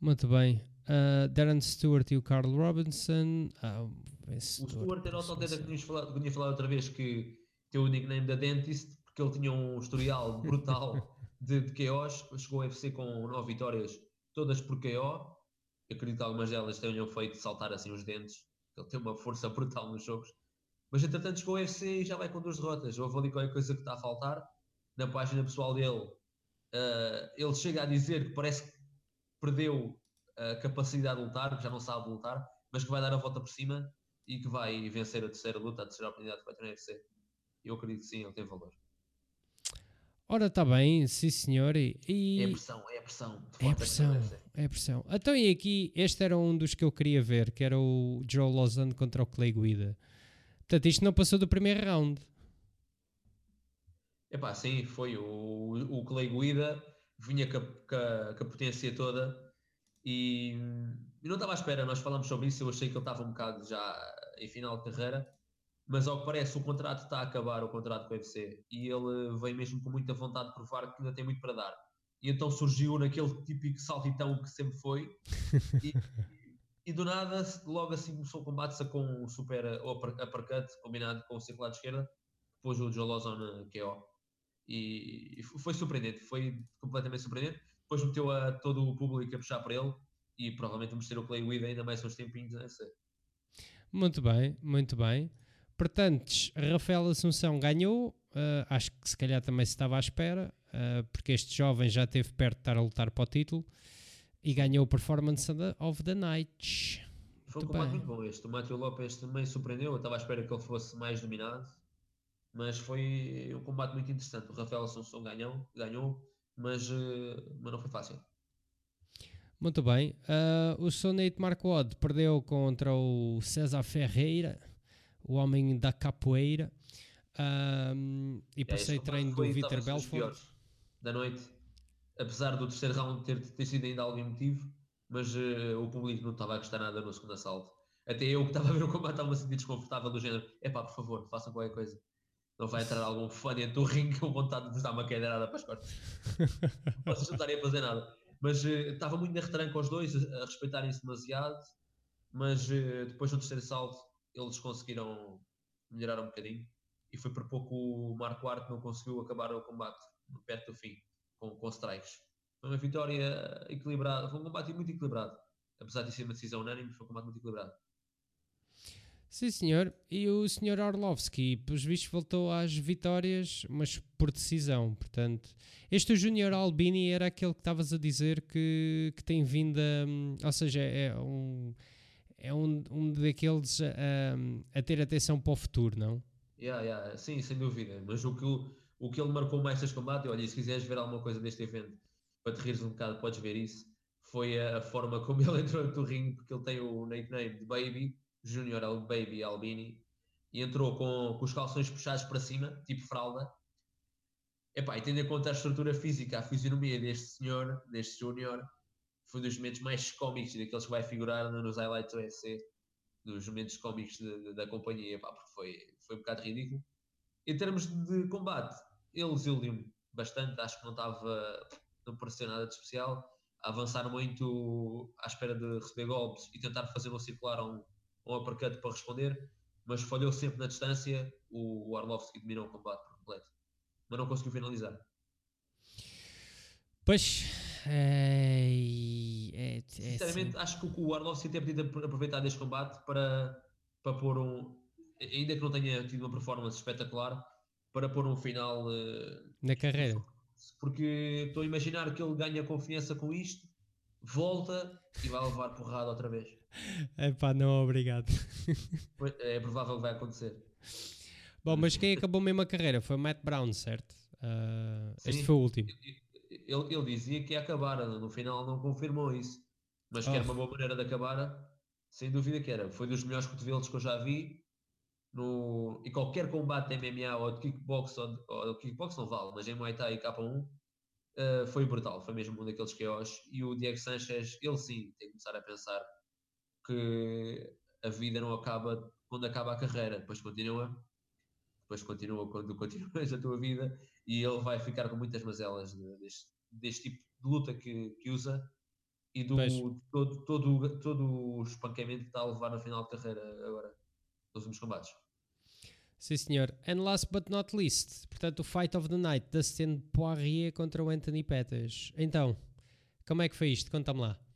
S1: Muito bem. Uh, Darren Stewart e o Carl Robinson. Ah,
S2: o Stewart era o tal que tínhamos falado, tinha falado outra vez que tem o nickname da Dentist porque ele tinha um historial brutal de, de KOs. Chegou ao UFC com nove vitórias, todas por KO. Eu acredito que algumas delas tenham feito saltar assim os dentes. Ele tem uma força brutal nos jogos. Mas entretanto chegou ao UFC e já vai com duas derrotas. Houve ali qualquer coisa que está a faltar na página pessoal dele, uh, ele chega a dizer que parece que perdeu a capacidade de lutar, que já não sabe lutar, mas que vai dar a volta por cima e que vai vencer a terceira luta, a terceira oportunidade que vai ter no UFC. Eu acredito que sim, ele tem valor.
S1: Ora, está bem, sim senhor. E.
S2: É a pressão, é a pressão.
S1: É a pressão, é a pressão. Então, e aqui, este era um dos que eu queria ver, que era o Joe Lozano contra o Clay Guida. Portanto, isto não passou do primeiro round.
S2: Epá, sim, foi. O, o Clay Guida vinha com a, com, a, potência toda e, não estava à espera. Nós falamos sobre isso. Eu achei que ele estava um bocado já em final de carreira, mas ao que parece, o contrato está a acabar o contrato com o UFC e ele vem mesmo com muita vontade de provar que ainda tem muito para dar. E então surgiu naquele típico saltitão que sempre foi. E, e do nada, logo assim começou o combate com um super uppercut combinado com o circular de esquerda, depois o Joe Lawson KO e, foi surpreendente, foi completamente surpreendente. Depois meteu a todo o público a puxar para ele e provavelmente vamos ter o Clay With ainda mais uns tempinhos a ser.
S1: Muito bem, muito bem. Portanto, Rafael Assunção ganhou, uh, acho que se calhar também se estava à espera, uh, porque este jovem já esteve perto de estar a lutar para o título e ganhou o Performance of the Night.
S2: Foi um combate muito bom este. O Matthew Lopes também surpreendeu, eu estava à espera que ele fosse mais dominado mas foi um combate muito interessante. O Rafael Assunção ganhou, ganhou mas, uh, mas não foi fácil.
S1: Muito bem. Uh, o Sonate Marco Odd perdeu contra o César Ferreira, o homem da capoeira. Um, e passei é, treino do Vitor Belfort.
S2: Da noite, apesar do terceiro round ter, ter sido ainda algo emotivo, mas uh, o público não estava a gostar nada no segundo assalto. Até eu que estava a ver o combate estava a sentir desconfortável do género. É pá, por favor, façam qualquer coisa não vai entrar algum fã dentro do ringue com vontade de dar uma cadeirada para as costas. Vocês não estarem a fazer nada. Mas uh, estava muito na retranca os dois, a, a respeitarem-se demasiado, mas uh, depois no terceiro salto eles conseguiram melhorar um bocadinho e foi por pouco o Marco Arte não conseguiu acabar o combate perto do fim, com, com strikes. Foi uma vitória equilibrada, foi um combate muito equilibrado. Apesar de ser uma decisão unânime, foi um combate muito equilibrado.
S1: Sim, senhor. E o senhor Orlovski, pelos vistos, voltou às vitórias, mas por decisão. Portanto, este Júnior Albini era aquele que estavas a dizer que, que tem vindo a. Ou seja, é um, é um, um daqueles a, a ter atenção para o futuro, não?
S2: Yeah, yeah. Sim, sem dúvida. Mas o que, o que ele marcou mais neste combate, olha, se quiseres ver alguma coisa deste evento para te rires um bocado, podes ver isso. Foi a, a forma como ele entrou no ringue, porque ele tem o nickname de Baby Junior Baby Albini, e entrou com, com os calções puxados para cima, tipo fralda. Epá, e tendo em conta a estrutura física, a fisionomia deste senhor, deste Júnior, foi um dos momentos mais cómicos daqueles que vai figurar nos highlights do UFC, dos momentos cómicos de, de, da companhia, epá, porque foi, foi um bocado ridículo. Em termos de combate, ele desiludiu-me bastante, acho que não estava, não pareceu nada de especial. Avançar muito à espera de receber golpes e tentar fazer um circular a um, um uppercut para responder, mas falhou sempre na distância. O, o Arlovski dominou o combate por completo, mas não conseguiu finalizar.
S1: Pois, é, é, é
S2: sinceramente, sim. acho que o Arlovski tem podido aproveitar este combate para, para pôr um, ainda que não tenha tido uma performance espetacular, para pôr um final uh,
S1: na carreira.
S2: Porque estou a imaginar que ele ganha confiança com isto, volta e vai levar porrada outra vez.
S1: É pá, não, obrigado.
S2: É provável que vai acontecer.
S1: Bom, mas quem acabou mesmo a carreira foi o Matt Brown, certo? Uh, este foi o último.
S2: Ele, ele, dizia que ia acabar, no final não confirmou isso. Mas oh. que era uma boa maneira de acabar, sem dúvida que era. Foi dos melhores cotovelos que eu já vi. No, e qualquer combate de MMA ou de kickbox, ou, ou de kickbox não vale, mas em Muay Thai e K1 uh, foi brutal. Foi mesmo um daqueles KOs. E o Diego Sanchez, ele sim, tem que começar a pensar que a vida não acaba quando acaba a carreira, depois continua, depois continua quando continuas a tua vida e ele vai ficar com muitas mazelas deste, deste tipo de luta que, que usa e do todo, todo, todo o espancamento que está a levar no final de carreira agora, nos últimos combates.
S1: Sim, senhor. And last but not least, portanto, o Fight of the Night, Dustin Poirier contra o Anthony Pettis. Então, como é que foi isto? Conta-me lá.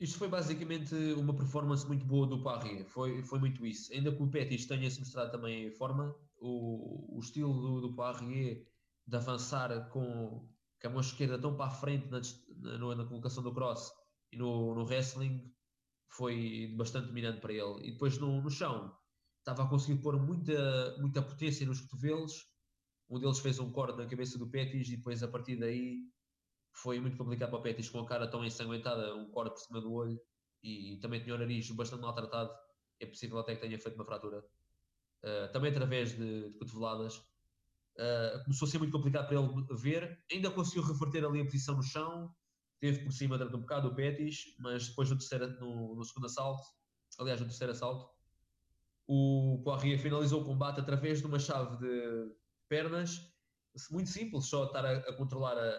S2: Isto foi basicamente uma performance muito boa do Parry, foi, foi muito isso. Ainda que o Pettis tenha-se mostrado também em forma, o, o estilo do, do Poirier de avançar com, com a mão esquerda tão para a frente na, na, na colocação do cross e no, no, wrestling foi bastante dominante para ele. E depois no, no chão estava a conseguir pôr muita, muita potência nos cotovelos. Um deles fez um corte na cabeça do Pettis e depois a partir daí foi muito complicado para o Pettis com a cara tão ensanguentada, um corte por cima do olho e também tinha o nariz bastante maltratado. É possível até que tenha feito uma fratura. Uh, também através de, de cotoveladas. Uh, começou a ser muito complicado para ele ver. Ainda conseguiu reverter ali a posição no chão. Teve por cima durante um bocado o Pettis, mas depois no, terceiro, no, no segundo assalto, aliás, no terceiro assalto, o Poirier finalizou o combate através de uma chave de pernas, muito simples, só estar a, a controlar a,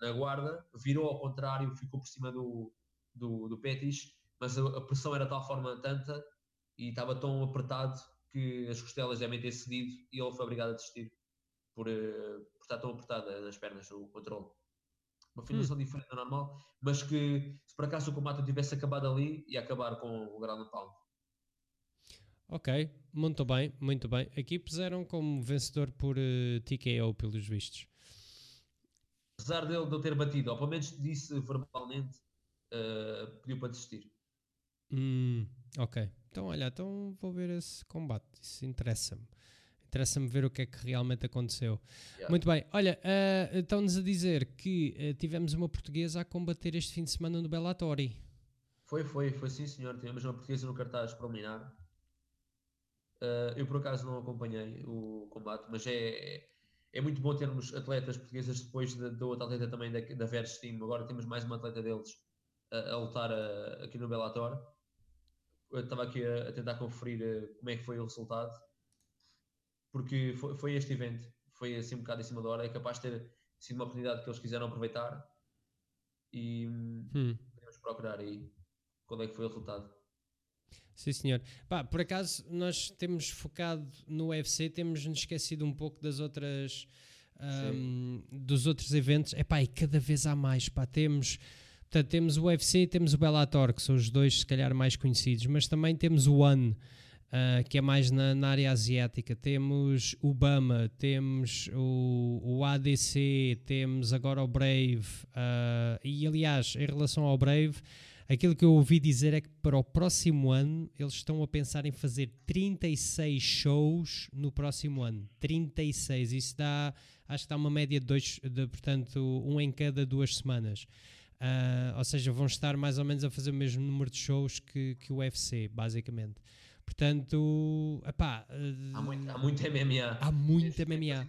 S2: na guarda, virou ao contrário, ficou por cima do, do, do Petis, mas a, a, pressão era de tal forma tanta e estava tão apertado que as costelas devem ter cedido e ele foi obrigado a desistir por, uh, por estar tão apertada nas pernas o controle. Uma finalização hum. diferente da normal, mas que se por acaso o combate tivesse acabado ali, ia acabar com o ground pound.
S1: Ok, muito bem, muito bem. Aqui puseram como vencedor por uh, eh, TKO, pelos vistos
S2: apesar dele não ter batido, ou pelo menos disse verbalmente, uh, pediu para desistir.
S1: Hum, ok. Então, olha, então vou ver esse combate. Isso interessa-me. Interessa-me ver o que é que realmente aconteceu. Yeah. Muito bem. Olha, uh, estão-nos a dizer que uh, tivemos uma portuguesa a combater este fim de semana no Bellatori.
S2: Foi, foi, foi sim, senhor. Tivemos uma portuguesa no cartaz preliminar. Uh, eu, por acaso, não acompanhei o combate, mas é, é muito bom termos atletas portuguesas depois da, da outra atleta também da, da Veres Team. Agora temos mais uma atleta deles a, a lutar a, aqui no Bellator. Eu estava aqui a, a, tentar conferir eh, como é que foi o resultado, porque foi, foi, este evento, foi assim um bocado em cima da hora. É capaz de ter sido uma oportunidade que eles quiseram aproveitar e hum. podemos procurar aí qual é que foi o resultado.
S1: Sim, senhor. Pá, por acaso, nós temos focado no UFC, temos nos esquecido um pouco das outras. Um, dos outros eventos. Epá, e cada vez há mais. Pá, temos. Portanto, temos o UFC e temos o Bellator, que são os dois, se calhar, mais conhecidos, mas também temos o One, Uh, que é mais na, na, área asiática. Temos o Bama, temos o, o ADC, temos agora o Brave. Uh, e aliás, em relação ao Brave, aquilo que eu ouvi dizer é que para o próximo ano eles estão a pensar em fazer 36 shows no próximo ano. 36. Isso dá, acho que dá uma média de dois, de, portanto, um em cada duas semanas. Uh, ou seja, vão estar mais ou menos a fazer o mesmo número de shows que, que o UFC, basicamente. Portanto, epá,
S2: há, muito, há muito MMA.
S1: Há muito MMA.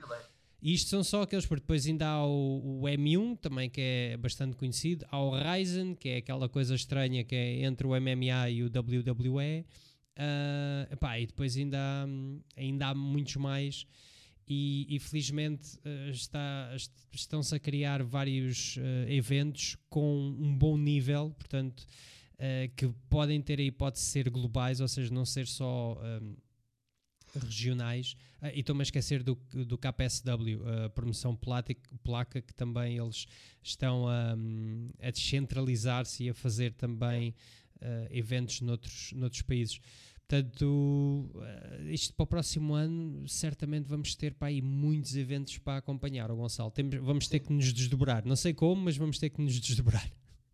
S1: Isto são só aqueles, porque depois ainda há o, o, M1, também que é bastante conhecido, há o Ryzen, que é aquela coisa estranha que é entre o MMA e o WWE, uh, epá, e depois ainda há, ainda há muitos mais, e, e felizmente uh, está, estão-se a criar vários uh, eventos com um bom nível, portanto uh, que podem ter a hipótese de ser globais, ou seja, não ser só um, regionais. Uh, e estou-me a esquecer do, do KPSW, a promoção placa, que também eles estão a, a descentralizar-se e a fazer também uh, eventos noutros, noutros países. Portanto, isto para o próximo ano, certamente vamos ter para aí muitos eventos para acompanhar, o Gonçalo. Temos, vamos ter que nos desdobrar. Não sei como, mas vamos ter que nos desdobrar.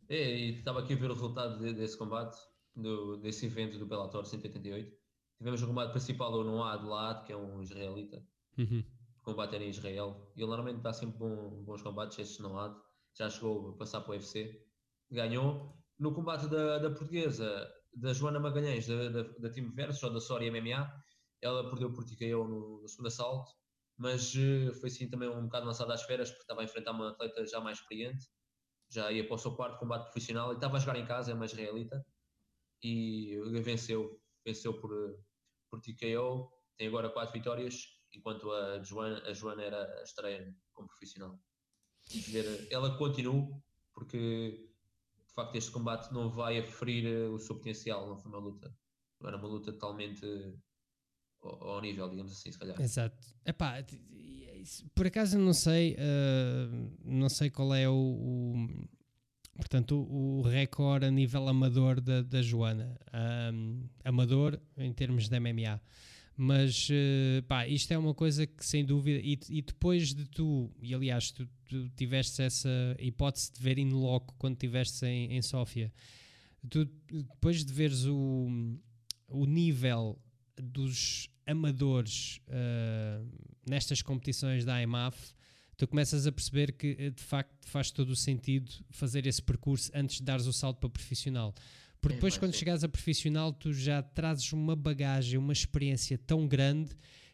S2: É, e estava aqui a ver o resultado de, desse combate, do, desse evento do Bellator 188. Tivemos o combate principal do Noah lado que é um israelita. Uhum. O combate era em Israel. E ele normalmente dá sempre bom, bons combates, este Noad. Já chegou a passar para o UFC. Ganhou. No combate da, da portuguesa, da Joana Magalhães, da, da, da Team Versus, ou da Soria MMA, ela perdeu por TKO no, no segundo assalto. Mas uh, foi sim também um bocado lançada às feras, porque estava a enfrentar uma atleta já mais experiente já ia para o seu quarto combate profissional e estava a jogar em casa, é uma israelita, e venceu, venceu por, por TKO, tem agora quatro vitórias, enquanto a Joana, a Joana era a estreia como profissional. Ver, ela continua, porque de facto este combate não vai aferir o seu potencial, não foi uma luta, era uma luta totalmente ao, ao nível, digamos assim, se calhar.
S1: Exato. Epá, por acaso não sei, uh, não sei qual é o, o portanto, o, recorde a nível amador da, da Joana. Um, amador em termos de MMA. Mas uh, pá, isto é uma coisa que sem dúvida, e, e depois de tu, e aliás, tu, tu tiveste essa hipótese de ver in loco quando estiveste em, em Sófia, tu, depois de veres o, o nível dos amadores uh, nestas competições da IMAF, tu começas a perceber que eh, de facto faz todo o sentido fazer esse percurso antes de dares o salto para profissional. Porque depois, quando chegares a profissional, tu já trazes uma bagagem, uma experiência tão grande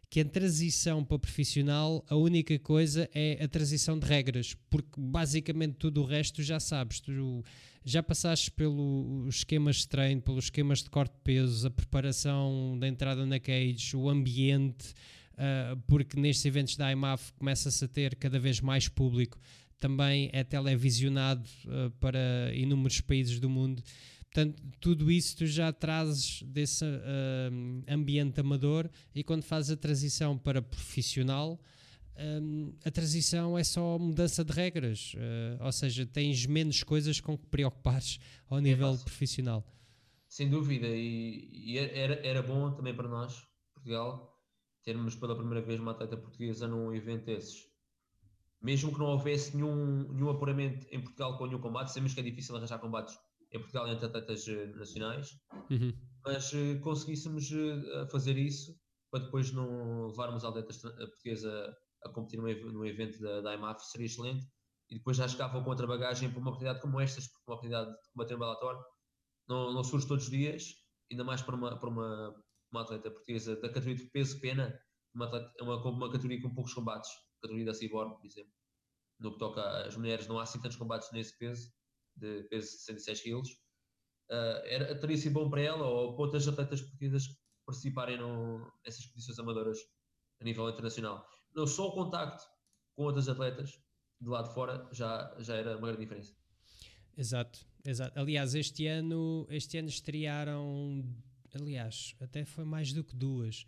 S1: que a transição para profissional, a única coisa é a transição de regras, porque basicamente tudo o resto já sabes. Tu já passaste pelos esquemas de treino, pelos esquemas de corte de pesos, a preparação da entrada na cage, o ambiente, uh, porque nestes eventos da IMAF começa-se a ter cada vez mais público, também é televisionado uh, para inúmeros países do mundo. Portanto, tudo isso tu já trazes desse uh, ambiente amador e quando fazes a transição para profissional, um, a transição é só mudança de regras, uh, ou seja, tens menos coisas com que preocupares ao nível é profissional.
S2: Sem dúvida, e, e, era, era bom também para nós, Portugal, termos pela primeira vez uma atleta portuguesa num evento desses. Mesmo que não houvesse nenhum, nenhum apuramento em Portugal com nenhum combate, sabemos que é difícil arranjar combates em Portugal entre atletas eh, nacionais, uhum. mas uh, conseguíssemos uh, fazer isso para depois não levarmos a atleta portuguesa a competir num evento da, da IMAF seria excelente e depois já chegavam com outra bagagem para uma oportunidade como estas, porque uma oportunidade de combater um Bellator não, não surge todos os dias, ainda mais para uma, para uma, uma atleta portuguesa da categoria de peso-pena, uma, atleta, uma, uma categoria com poucos combates, categoria da Cyborg, por exemplo. No que toca às mulheres, não há assim tantos combates nesse peso, de peso de 106 kg. Uh, era, teria sido bom para ela ou para outras atletas portuguesas participarem nessas competições amadoras a nível internacional não só o contacto com outros atletas de lá de fora já, já era uma grande diferença.
S1: Exato, exato. Aliás, este ano, este ano estrearam, aliás, até foi mais do que duas,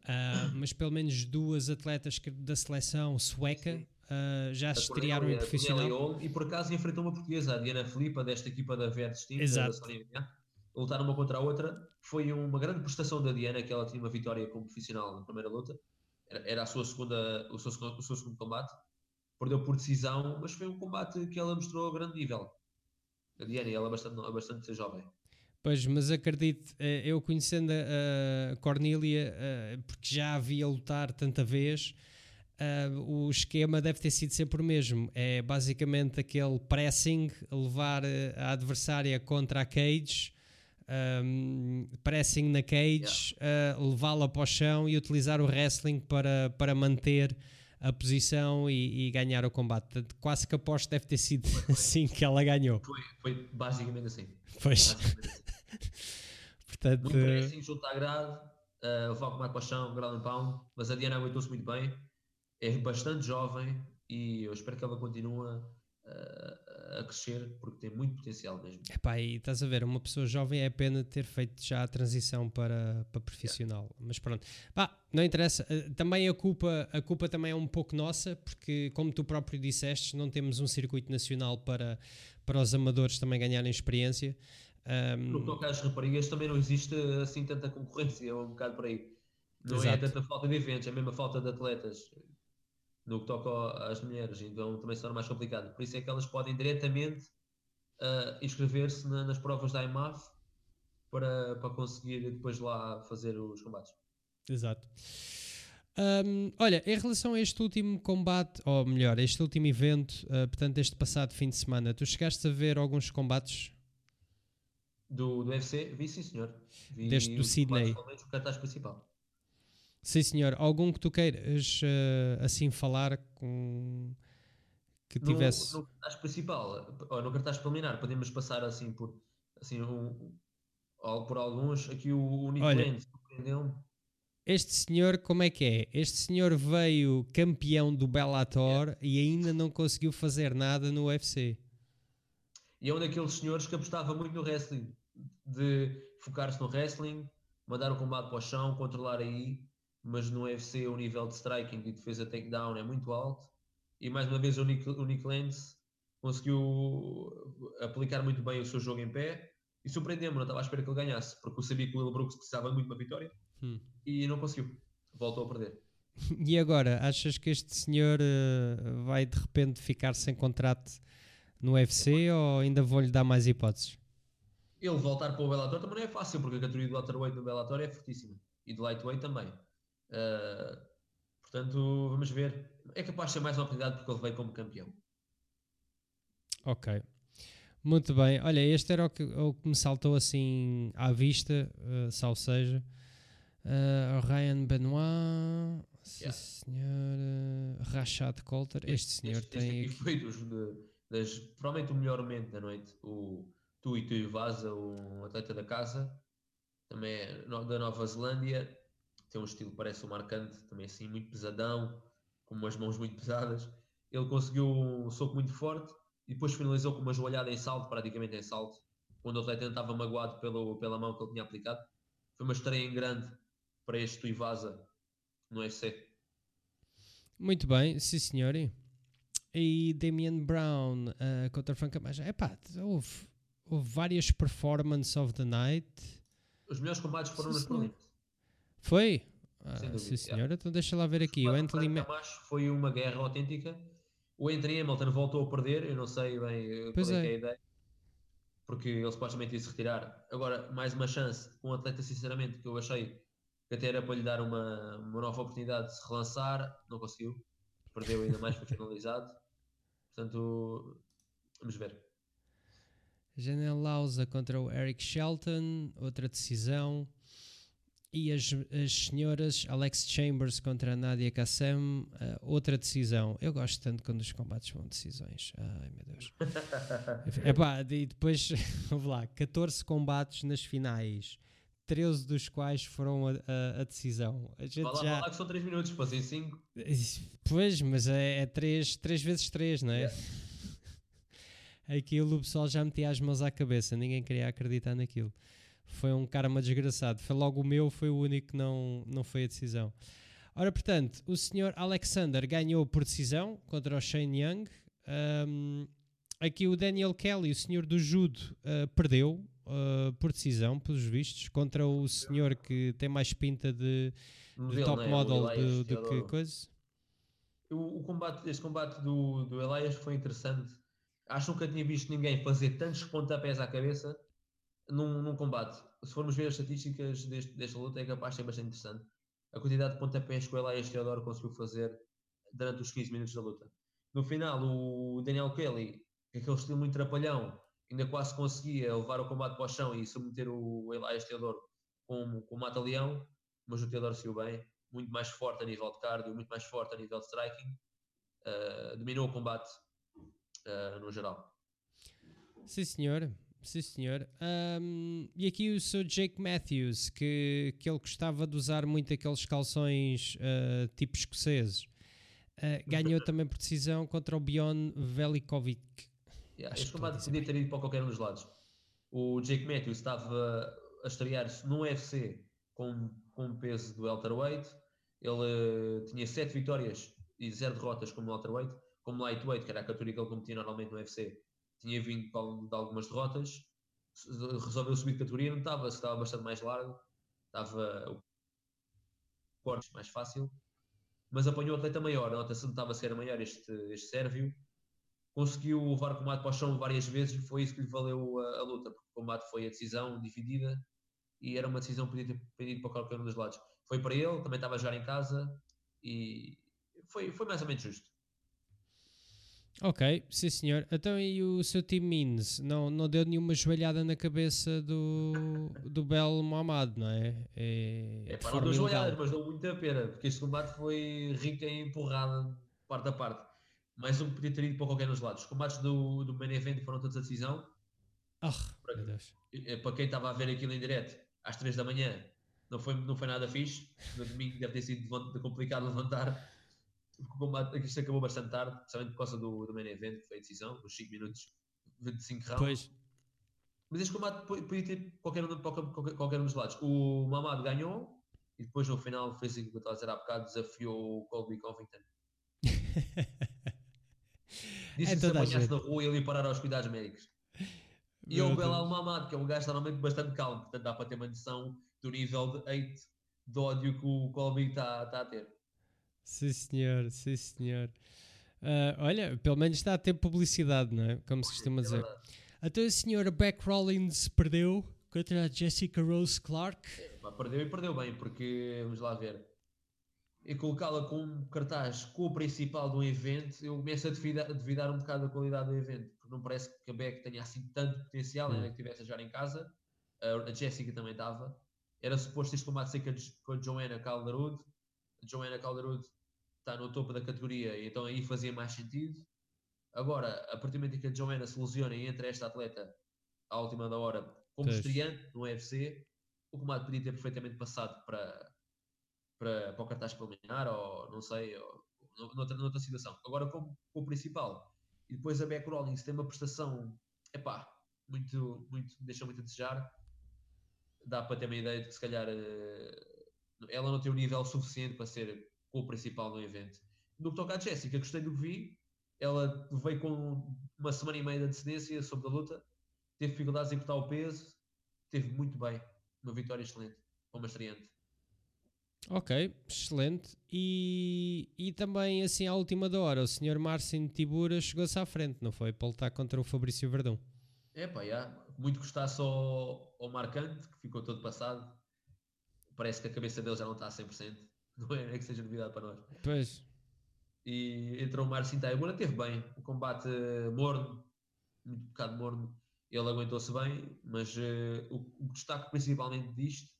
S1: uh, mas pelo menos duas atletas da seleção sueca uh, já a estrearam em profissional.
S2: E por acaso enfrentou uma portuguesa, a Diana Filipa, desta equipa da Verdes Team, Exato. da a lutar uma contra a outra. Foi uma grande prestação da Diana, que ela tinha uma vitória como profissional na primeira luta. Era, era a sua segunda, o, seu, o seu segundo combate. Perdeu por decisão, mas foi um combate que ela mostrou a grande nível. A Diana, ela é bastante, é bastante jovem.
S1: Pois, mas acredito, eh, eu conhecendo a Cornélia, eh, porque já havia lutar tanta vez, Uh, o esquema deve ter sido sempre o mesmo. É basicamente aquele pressing, levar a adversária contra a cage, um, pressing na cage, yeah. uh, levá-la para o chão e utilizar o wrestling para, para manter a posição e, e ganhar o combate. Portanto, quase que aposto deve ter sido foi, foi. assim que ela ganhou.
S2: Foi, foi basicamente assim.
S1: Pois. Basicamente assim.
S2: Portanto, muito pressing, junto à grade, uh, o combate para o chão, and pound, mas a Diana aguentou-se muito bem é bastante jovem e eu espero que ela continue a, a crescer porque tem muito potencial mesmo.
S1: Epá, e estás a ver, uma pessoa jovem é pena ter feito já a transição para, para profissional, yeah. mas pronto. Pá, não interessa, eh, também a culpa, a culpa também é um pouco nossa, porque como tu próprio disseste, não temos um circuito nacional para, para os amadores também ganharem experiência. Um...
S2: No que toca às raparigas também não existe assim tanta concorrência, é um bocado por aí. Não é Exato. é tanta falta de eventos, é mesmo a falta de atletas no que toca às mulheres, então também se torna mais complicado. Por isso é que elas podem diretamente uh, inscrever-se na, nas provas da IMAF para, para conseguir depois lá fazer os combates.
S1: Exato. Um, olha, em relação a este último combate, ou melhor, este último evento, uh, portanto, este passado fim de semana, tu chegaste a ver alguns combates?
S2: Do, do UFC? Vi sim, senhor. Vi
S1: Deste do Sydney.
S2: O cartaz principal.
S1: Sim, senhor. Algum que tu queiras uh, assim falar com que tivesse.
S2: No, no cartaz principal, ou no cartaz preliminar, podemos passar assim por assim um, por alguns. Aqui o, o Nick Olha, surpreendeu-me.
S1: Este senhor, como é que é? Este senhor veio campeão do Bellator é. e ainda não conseguiu fazer nada no UFC.
S2: E é um daqueles senhores que apostava muito no wrestling, de focar-se no wrestling, mandar o combate para o chão, controlar aí mas no UFC o nível de striking e defesa takedown é muito alto. E mais uma vez o Nick, o Nick Lentz conseguiu aplicar muito bem o seu jogo em pé e surpreendeu-me, não estava à espera que ele ganhasse, porque eu sabia que o Will Brooks precisava muito de uma vitória hum. e não conseguiu, voltou a perder.
S1: E agora, achas que este senhor uh, vai de repente ficar sem contrato no UFC ou ainda vou-lhe dar mais hipóteses?
S2: Ele voltar para o Bellator também não é fácil, porque a categoria do welterweight no Bellator é fortíssima e do lightweight também. Uh, portanto, vamos ver. É capaz de ser mais uma oportunidade porque ele veio como campeão.
S1: Ok. Muito bem. Olha, este era o que, o que me saltou assim à vista, uh, salvo seja. Uh, Ryan Benoit, yeah. senhor. Rashad Coulter. Este, senhor
S2: este,
S1: tem.
S2: Este foi dos, de, das, provavelmente o melhor momento da noite. O Tu e Tu e Vaza, um atleta da casa, também é da Nova Zelândia tem um estilo parece o marcante, também assim muito pesadão, com umas mãos muito pesadas. Ele conseguiu um soco muito forte e depois finalizou com uma joelhada em salto, praticamente em salto, quando o atleta estava magoado pelo, pela mão que ele tinha aplicado. Foi uma estreia em grande para este Tuivasa no UFC.
S1: Muito bem, sim senhor. E Damian Brown uh, contra Franca Maja. Epá, houve, houve várias performances of the night.
S2: Os melhores combates foram sim, nos preliminares.
S1: Foi? Ah, sim, senhora. Então deixa lá ver aqui. O Anthony
S2: foi uma guerra autêntica. O Anthony Hamilton voltou a perder. Eu não sei bem eh, pois qual é, é. é a ideia. Porque ele supostamente ia se retirar. Agora, mais uma chance. Um atleta, sinceramente, que eu achei que até era para lhe dar uma, uma nova oportunidade de se relançar. Não conseguiu. Perdeu ainda mais, foi finalizado. Portanto, vamos ver.
S1: Janelle Lausa contra o Eric Shelton. Outra decisão. E as, as senhoras Alex Chambers contra a Nadia Kassem, uh, outra decisão. Eu gosto tanto quando os combates vão decisões. Ai meu Deus. Epá, e depois, vamos lá, 14 combates nas finais. 13 dos quais foram a, a, a decisão. A
S2: gente Fala, já... que são 3 minutos, passei 5.
S1: Pois, mas é, é 3, 3 vezes 3, não é? Yeah. Aquilo o pessoal já metia as mãos à cabeça, ninguém queria acreditar naquilo foi um karma desgraçado. Foi logo o meu, foi o único que não, não foi a decisão. Ora, portanto, o senhor Alexander ganhou por decisão contra o Shane Young. Um, aqui o Daniel Kelly, o senhor do judo, uh, perdeu. Uh, por decisão, pelos vistos, contra o senhor que tem mais pinta de, de top né? model do, do que coisa.
S2: O, o, combate, este combate do, do Elias foi interessante. Acho que nunca tinha visto ninguém fazer tantos pontapés à cabeça num, num combate. Se formos ver as estatísticas deste, desta luta, é capaz de ser bastante interessante. A quantidade de pontapés que o Elias Theodore conseguiu fazer durante os 15 minutos da luta. No final, o Daniel Kelly, aquele estilo muito trapalhão, ainda quase conseguia levar o combate para o chão e submeter o Elias Theodore como, como mata-leão, mas o Theodore saiu bem, muito mais forte a nível de cardio, muito mais forte a nível de striking, uh, dominou o combate uh, no geral.
S1: Sim, senhor. Sim, senhor. Um, e aqui o seu Jake Matthews, que, que ele gostava de usar muito aqueles calções uh, tipo escoceses, ganhou também por decisão contra o Bjorn Velikovic.
S2: Yeah, este combate podia ter ido para qualquer um dos lados. O Jake Matthews estava a estrear-se no UFC com, com peso do welterweight. Ele uh, tinha 7 vitórias e 0 derrotas como welterweight. Como lightweight, que era a categoria que ele competia normalmente no UFC, tinha vindo de algumas derrotas. Resolveu subir de categoria, não estava, estava bastante mais largo. Estava o corte mais fácil. Mas apanhou o atleta maior, a nota-se estava a ser maior este, este sérvio conseguiu levar o combate para o chão várias vezes e foi isso que lhe valeu a, a, luta, porque o combate foi a decisão dividida e era uma decisão que podia ter pedido para qualquer um dos lados. Foi para ele, também estava jogar em casa e foi, foi mais ou menos justo.
S1: Ok, sim senhor. Então e o seu time Means não, não deu nenhuma joelhada na cabeça do, do Bel Mohamed, não é?
S2: É, é pá, não deu joelhadas, mas deu muita pena, porque este combate foi rico em empurrada, parte a parte mais um podia ter ido para qualquer dos lados. Os combates do, do main event foram todos a decisão.
S1: Oh, para,
S2: eh, para quem estava a ver aquilo em direto às 3 da manhã, não foi, não foi nada fixe. No domingo deve ter sido complicado levantar. O combate, isto acabou bastante tarde, principalmente por causa do, do main event, que foi a decisão, os 5 minutos, 25 rounds. Pois. Mas este combate podia ter qualquer um, qualquer, qualquer um dos lados. O Mamad ganhou e depois no final fez o que eu estava a dizer há bocado, desafiou o Colby Covington. Disse é que se apanhasse na rua ele ia parar aos cuidados médicos. E é o Belal Mamad, que é um gajo normalmente bastante calmo, portanto dá para ter uma noção do nível de hate, de ódio que o Colby está tá a ter.
S1: Sim senhor, sim senhor. Uh, olha, pelo menos está a ter publicidade, não é? Como se costuma é dizer. Até a senhora Beck Rollins perdeu contra a Jessica Rose Clark.
S2: É, perdeu e perdeu bem, porque vamos lá ver e colocá-la com um cartaz com o principal do evento, eu começo a duvidar, a duvidar um bocado da qualidade do evento, porque não parece que a Beck tenha assim tanto potencial, hum. ainda que tivesse a jogar em casa. A, Jessica também estava. Era suposto este combate ser com a Joanna Calderwood. A Joanna Calderwood está no topo da categoria, então aí fazia mais sentido. Agora, a partir do momento em que a Joanna se lesiona e entra esta atleta à última da hora como estreante no UFC, o combate podia ter perfeitamente passado para, para, para o cartaz preliminar, ou não sei, ou, noutra, noutra situação. Agora, como, o principal, e depois a Beck Rollins tem uma prestação, epá, muito, muito, deixa muito a desejar. Dá para ter uma ideia de que se calhar uh, ela não tem o um nível suficiente para ser o principal no evento. No que toca à Jéssica, gostei do que vi. Ela veio com uma semana e meia de antecedência sobre a luta, teve dificuldades em cortar o peso, teve muito bem, uma vitória excelente, uma estreante.
S1: Ok, excelente. E, e também, assim, à última da hora, o senhor Marcin Tibura chegou-se à frente, não foi? Para lutar contra o Fabrício Verdão.
S2: É pá, já. Muito gostasse ao, ao Marcante, que ficou todo passado. Parece que a cabeça dele já não está a 100%. Não é, é que seja novidade para nós.
S1: Pois.
S2: E entrou o Marcin Tibura, teve bem. O combate morno, muito um bocado morno. Ele aguentou-se bem, mas uh, o, o destaque principalmente disto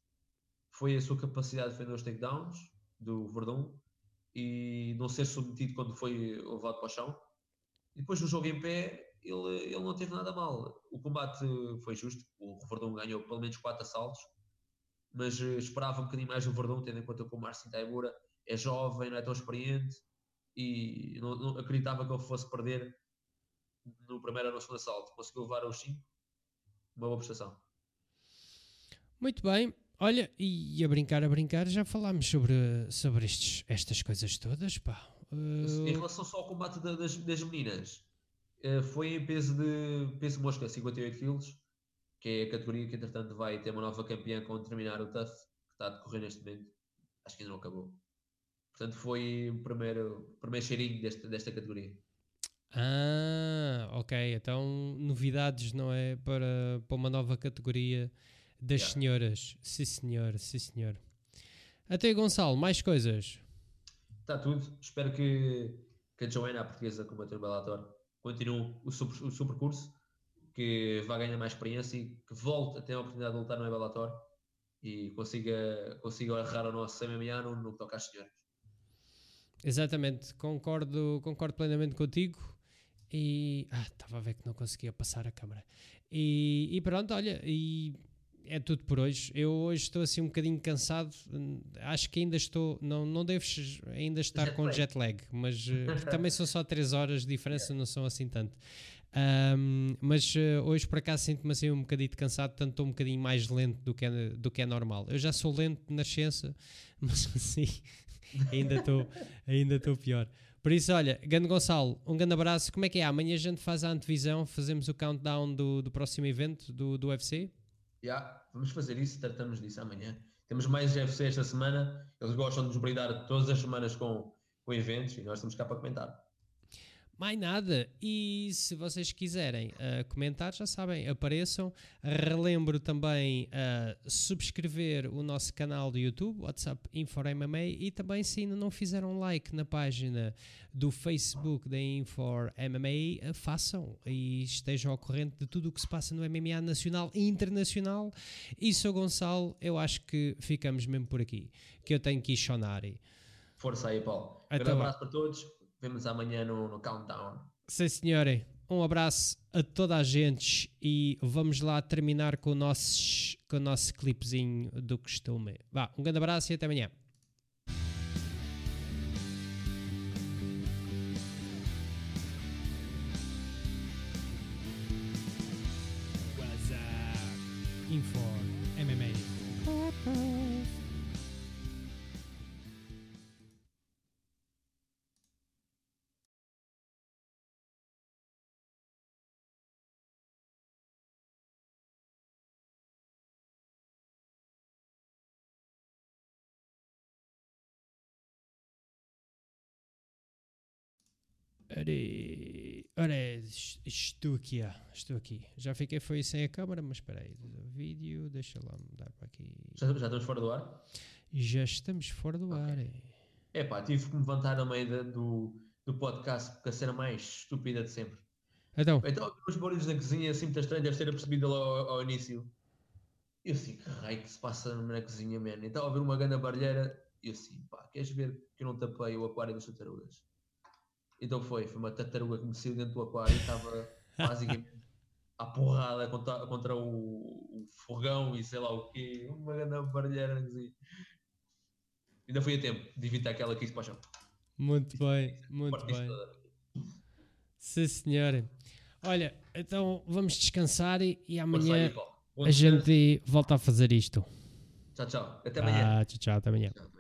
S2: foi a sua capacidade de defender os takedowns do Verdun e não ser submetido quando foi levado para o chão. E depois no jogo em pé, ele, ele não teve nada mal. O combate foi justo, o Verdun ganhou pelo menos 4 assaltos, mas eh, esperava um bocadinho mais do Verdun, tendo em conta que o Marcin Taibura é jovem, não é tão experiente e não, não, acreditava que ele fosse perder no primeiro ou no segundo assalto. Conseguiu levar aos 5, uma boa prestação.
S1: Muito bem, Olha, e a brincar, a brincar, já falámos sobre, sobre estes, estas coisas todas, pá.
S2: Uh... Em relação só ao combate das, das meninas, uh, foi em peso de peso mosca, 58 kg, que é a categoria que entretanto vai ter uma nova campeã com terminar o TUF, que está a decorrer neste momento. Acho que ainda não acabou. Portanto, foi o primeiro, primeiro cheirinho desta, desta categoria.
S1: Ah, ok. Então, novidades, não é? Para, para uma nova categoria das yeah. senhoras. Sim, senhor, sim, senhor. Até Gonçalo, mais coisas?
S2: Está tudo. Espero que, que a Joana, a portuguesa, combateu o Bellator, continue o seu, o seu percurso, que vá ganhar mais experiência e que volte a ter a oportunidade de lutar no Bellator e consiga, consiga agarrar o nosso MMA no, no que toca às senhoras.
S1: Exatamente, concordo, concordo plenamente contigo. E. Ah, estava a ver que não conseguia passar a câmera. E, e pronto, olha, e é tudo por hoje. Eu hoje estou assim um bocadinho cansado. Acho que ainda estou. Não, não deves ainda estar jet com lag. jet lag, mas uh, também são só 3 horas de diferença, não são assim tanto. Um, mas uh, hoje por acaso sinto-me assim um bocadinho cansado, tanto estou um bocadinho mais lento do que é, do que é normal. Eu já sou lento na nascença, mas assim ainda estou ainda pior. Por isso, olha, Gando Gonçalo, um grande abraço. Como é que é? Amanhã a gente faz a antevisão, fazemos o countdown do, do próximo evento do, do UFC?
S2: Yeah, vamos fazer isso, tratamos disso amanhã. Temos mais UFC esta semana, eles gostam de nos brindar todas as semanas com, com eventos e nós estamos cá para comentar.
S1: Mais nada. E se vocês quiserem uh, comentar, já sabem, apareçam. Relembro também uh, subscrever o nosso canal do YouTube, WhatsApp Infor MMA, e também se ainda não fizeram like na página do Facebook da Infor MMA, uh, façam e estejam ao corrente de tudo o que se passa no MMA nacional e internacional. E sou Gonçalo, eu acho que ficamos mesmo por aqui, que eu tenho que ir Shonari.
S2: Força aí, Paulo. Um então, abraço para todos Vemos amanhã no, no Countdown.
S1: Sim, senhora. Um abraço a toda a gente e vamos lá terminar com o nosso, com o nosso clipezinho do costume. Vá, um grande abraço e até amanhã. Info Ora, ora, estou aqui, ah, estou aqui. Já fiquei foi sem a câmera, mas espera aí, vídeo, deixa lá mudar para aqui.
S2: Já, já estamos fora do ar?
S1: Já estamos fora do okay. ar.
S2: É pá, tive que me levantar no meio do, do podcast porque a cena mais estúpida de sempre.
S1: Então,
S2: então os barulhos na cozinha assim muito estranho, deve ter percebido lá ao, ao início. Eu assim, que raio que se passa na cozinha, man? Então a ver uma grande barulheira, eu assim, pá, queres ver que eu não tapei o aquário das tartarugas? Então foi, foi uma tartaruga que me saiu dentro do aquário e estava basicamente à porrada contra, contra o, o, fogão e sei lá o quê, uma grande barulheira assim. Ainda fui a tempo de evitar aquela que para o chão.
S1: Muito bem, muito bem. Sim, senhora. Olha, então vamos descansar e, e amanhã a gente volta a fazer isto.
S2: Tchau, tchau. Até amanhã.
S1: Ah, tchau, tchau. Até amanhã. Tchau,